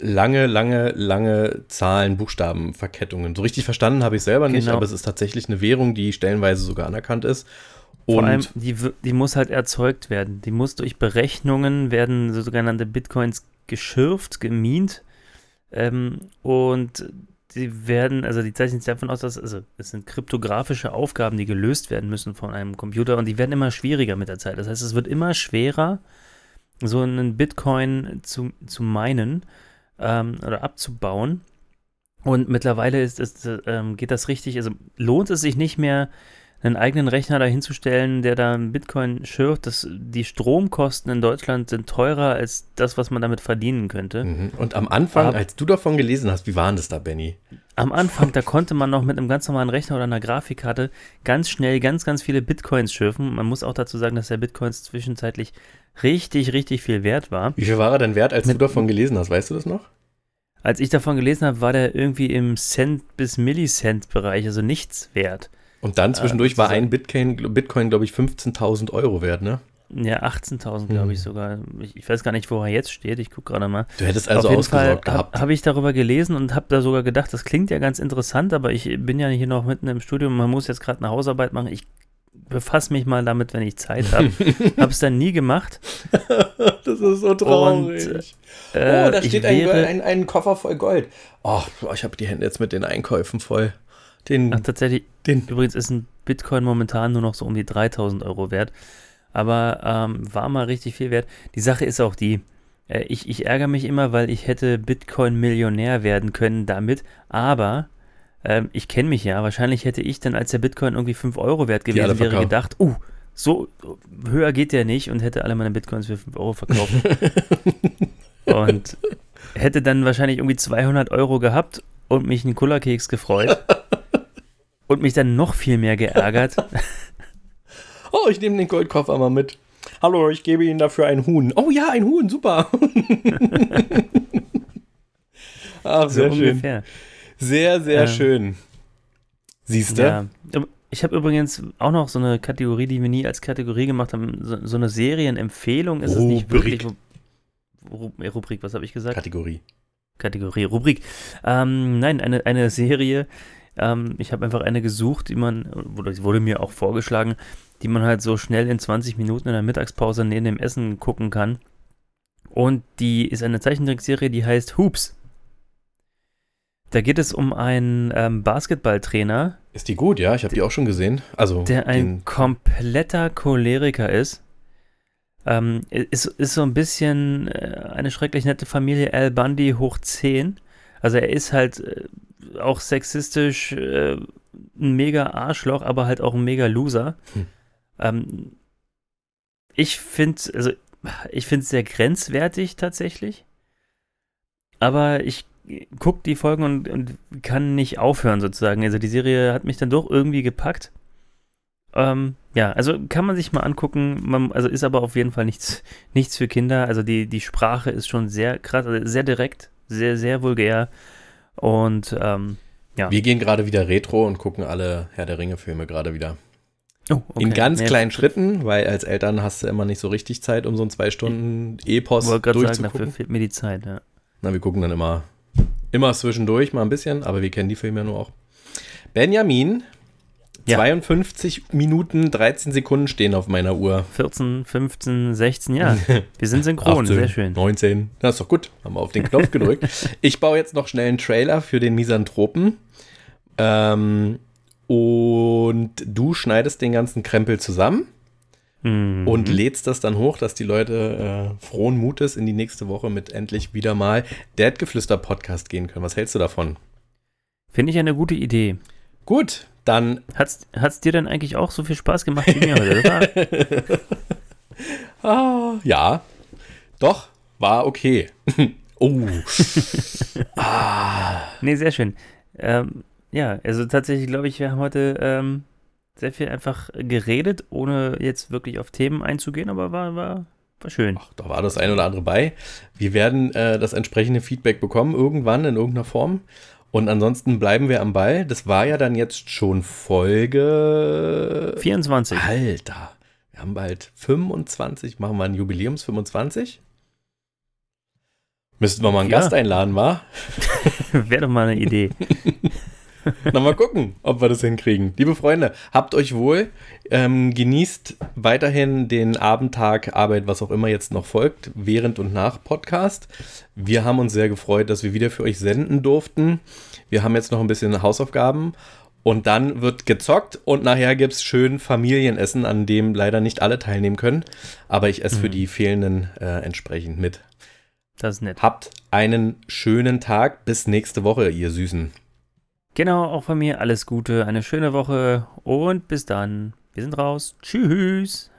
lange, lange, lange Zahlen, Buchstaben, Verkettungen. So richtig verstanden habe ich selber nicht,
Genau.
aber es ist tatsächlich eine Währung, die stellenweise sogar anerkannt ist.
Vor
Und
allem, die, die muss halt erzeugt werden. Die muss durch Berechnungen werden so sogenannte Bitcoins geschürft, gemint. Ähm, und die werden, also die zeichnen sich davon aus, dass, also es sind kryptografische Aufgaben, die gelöst werden müssen von einem Computer und die werden immer schwieriger mit der Zeit. Das heißt, es wird immer schwerer, so einen Bitcoin zu, zu meinen ähm, oder abzubauen. Und mittlerweile ist es, ähm, geht das richtig, also lohnt es sich nicht mehr, einen eigenen Rechner dahinzustellen, der da einen Bitcoin schürft. Das, die Stromkosten in Deutschland sind teurer als das, was man damit verdienen könnte.
Mhm. Und am Anfang,
Aber-
als du davon gelesen hast, wie war denn das da, Benny?
Am Anfang, da konnte man noch mit einem ganz normalen Rechner oder einer Grafikkarte ganz schnell ganz, ganz viele Bitcoins schürfen. Man muss auch dazu sagen, dass der Bitcoins zwischenzeitlich richtig, richtig viel wert war.
Wie viel war er denn wert, als
Mit-
du davon gelesen hast? Weißt du das noch?
Als ich davon gelesen habe, war der irgendwie im Cent- bis Millicent-Bereich, also nichts wert.
Und dann zwischendurch war
sozusagen-
ein Bitcoin, Bitcoin glaube ich, 15.000 Euro wert, ne?
Ja, 18.000 glaube
Hm.
ich sogar. Ich, ich weiß gar nicht, wo er jetzt steht. Ich gucke gerade mal.
Du hättest also
Auf jeden Fall
ausgesorgt
habe
gehabt.
hab ich darüber gelesen und habe da sogar gedacht, das klingt ja ganz interessant, aber ich bin ja hier noch mitten im Studium, man muss jetzt gerade eine Hausarbeit machen. Ich befasse mich mal damit, wenn ich Zeit habe. habe es dann nie gemacht.
das ist so
traurig. Äh,
oh, da
ich
steht ein, ein, ein Koffer voll Gold. Oh, ich habe die Hände jetzt mit den Einkäufen voll. Den,
Ach, tatsächlich,
den,
übrigens ist ein Bitcoin momentan nur noch so um die 3000 Euro wert. Aber ähm, war mal richtig viel wert. Die Sache ist auch die, äh, ich, ich ärgere mich immer, weil ich hätte Bitcoin-Millionär werden können damit. Aber ähm, ich kenne mich ja. Wahrscheinlich hätte ich dann, als der Bitcoin irgendwie 5 Euro wert gewesen wäre, gedacht, uh, so höher geht der nicht und hätte alle meine Bitcoins für 5 Euro verkauft. und hätte dann wahrscheinlich irgendwie 200 Euro gehabt und mich einen Kullerkeks gefreut. Und mich dann noch viel mehr geärgert.
oh, ich nehme den Goldkoffer mal mit. Hallo, ich gebe Ihnen dafür ein Huhn. Oh ja, ein Huhn, super. Ach,
so
sehr schön.
ungefähr.
Sehr, sehr
Ähm,
schön. Siehst du?
Ja. Ich habe übrigens auch noch so eine Kategorie, die wir nie als Kategorie gemacht haben. So, so eine Serienempfehlung ist es nicht
Rubrik.
wirklich. Ru- Rubrik, was habe ich gesagt?
Kategorie.
Kategorie, Rubrik. Ähm, nein, eine, eine Serie. Ähm, ich habe einfach eine gesucht, die man, oder die wurde mir auch vorgeschlagen, die man halt so schnell in 20 Minuten in der Mittagspause neben dem Essen gucken kann. Und die ist eine Zeichentrickserie, die heißt Hoops. Da geht es um einen ähm, Basketballtrainer,
Ist die gut, ja? Ich habe die auch schon gesehen. Also,
der ein kompletter Choleriker ist. Ähm, ist, ist so ein bisschen äh, eine schrecklich nette Familie Al Bundy hoch 10. Also er ist halt äh, auch sexistisch äh, ein mega Arschloch, aber halt auch ein mega Loser.
Hm.
Ähm, ich finde also ich finde es sehr grenzwertig tatsächlich. Aber ich gucke die Folgen und, und kann nicht aufhören sozusagen. Also die Serie hat mich dann doch irgendwie gepackt. Ähm, ja, also kann man sich mal angucken. Man, also ist aber auf jeden Fall nichts, nichts für Kinder. Also die, die Sprache ist schon sehr krass, also sehr direkt, sehr, sehr vulgär. Und ähm, ja.
wir gehen gerade wieder retro und gucken alle Herr der Ringe-Filme gerade wieder.
Oh, okay.
In ganz
Nee,
kleinen Schritten, weil als Eltern hast du immer nicht so richtig Zeit, um so ein zwei Stunden Epos
Ich wollte gerade sagen, dafür
durchzugucken.
fehlt mir die Zeit. Ja.
Na, wir gucken dann immer, immer zwischendurch mal ein bisschen, aber wir kennen die Filme ja nur auch. Benjamin,
Ja.
52 Minuten, 13 Sekunden stehen auf meiner Uhr.
14, 15, 16, ja. Wir sind synchron,
18,
sehr schön.
19. Das ist doch gut. Haben wir auf den Knopf gedrückt. Ich baue jetzt noch schnell einen Trailer für den Misanthropen. Ähm, und du schneidest den ganzen Krempel zusammen.
Mhm.
und lädst das dann hoch, dass die Leute äh, frohen Mutes in die nächste Woche mit endlich wieder mal Dadgeflüster-Podcast gehen können. Was hältst du davon?
Finde ich eine gute Idee.
Gut, dann
Hat's, hat's dir denn eigentlich auch so viel Spaß gemacht wie mir heute?
Ah, ja. Doch, war okay. oh.
nee, sehr schön. Ähm, ja, also tatsächlich glaube ich, wir haben heute ähm, sehr viel einfach geredet, ohne jetzt wirklich auf Themen einzugehen, aber war, war, war schön.
Ach, da war das ein oder andere bei. Wir werden äh, das entsprechende Feedback bekommen, irgendwann in irgendeiner Form. Und ansonsten bleiben wir am Ball. Das war ja dann jetzt schon Folge.
24.
Alter, wir haben bald 25. Machen wir ein Jubiläums 25? Müssten wir mal einen
Ja.
Gast einladen, wa?
Wäre doch mal eine Idee.
Na, mal gucken, ob wir das hinkriegen. Liebe Freunde, habt euch wohl. Ähm, genießt weiterhin den Abendtag, Arbeit, was auch immer jetzt noch folgt, während und nach Podcast. Wir haben uns sehr gefreut, dass wir wieder für euch senden durften. Wir haben jetzt noch ein bisschen Hausaufgaben. Und dann wird gezockt und nachher gibt es schön Familienessen, an dem leider nicht alle teilnehmen können. Aber ich esse für die fehlenden äh, entsprechend mit.
Das ist nett.
Habt einen schönen Tag. Bis nächste Woche, ihr Süßen.
Genau, auch von mir alles Gute, eine schöne Woche und bis dann. Wir sind raus. Tschüss.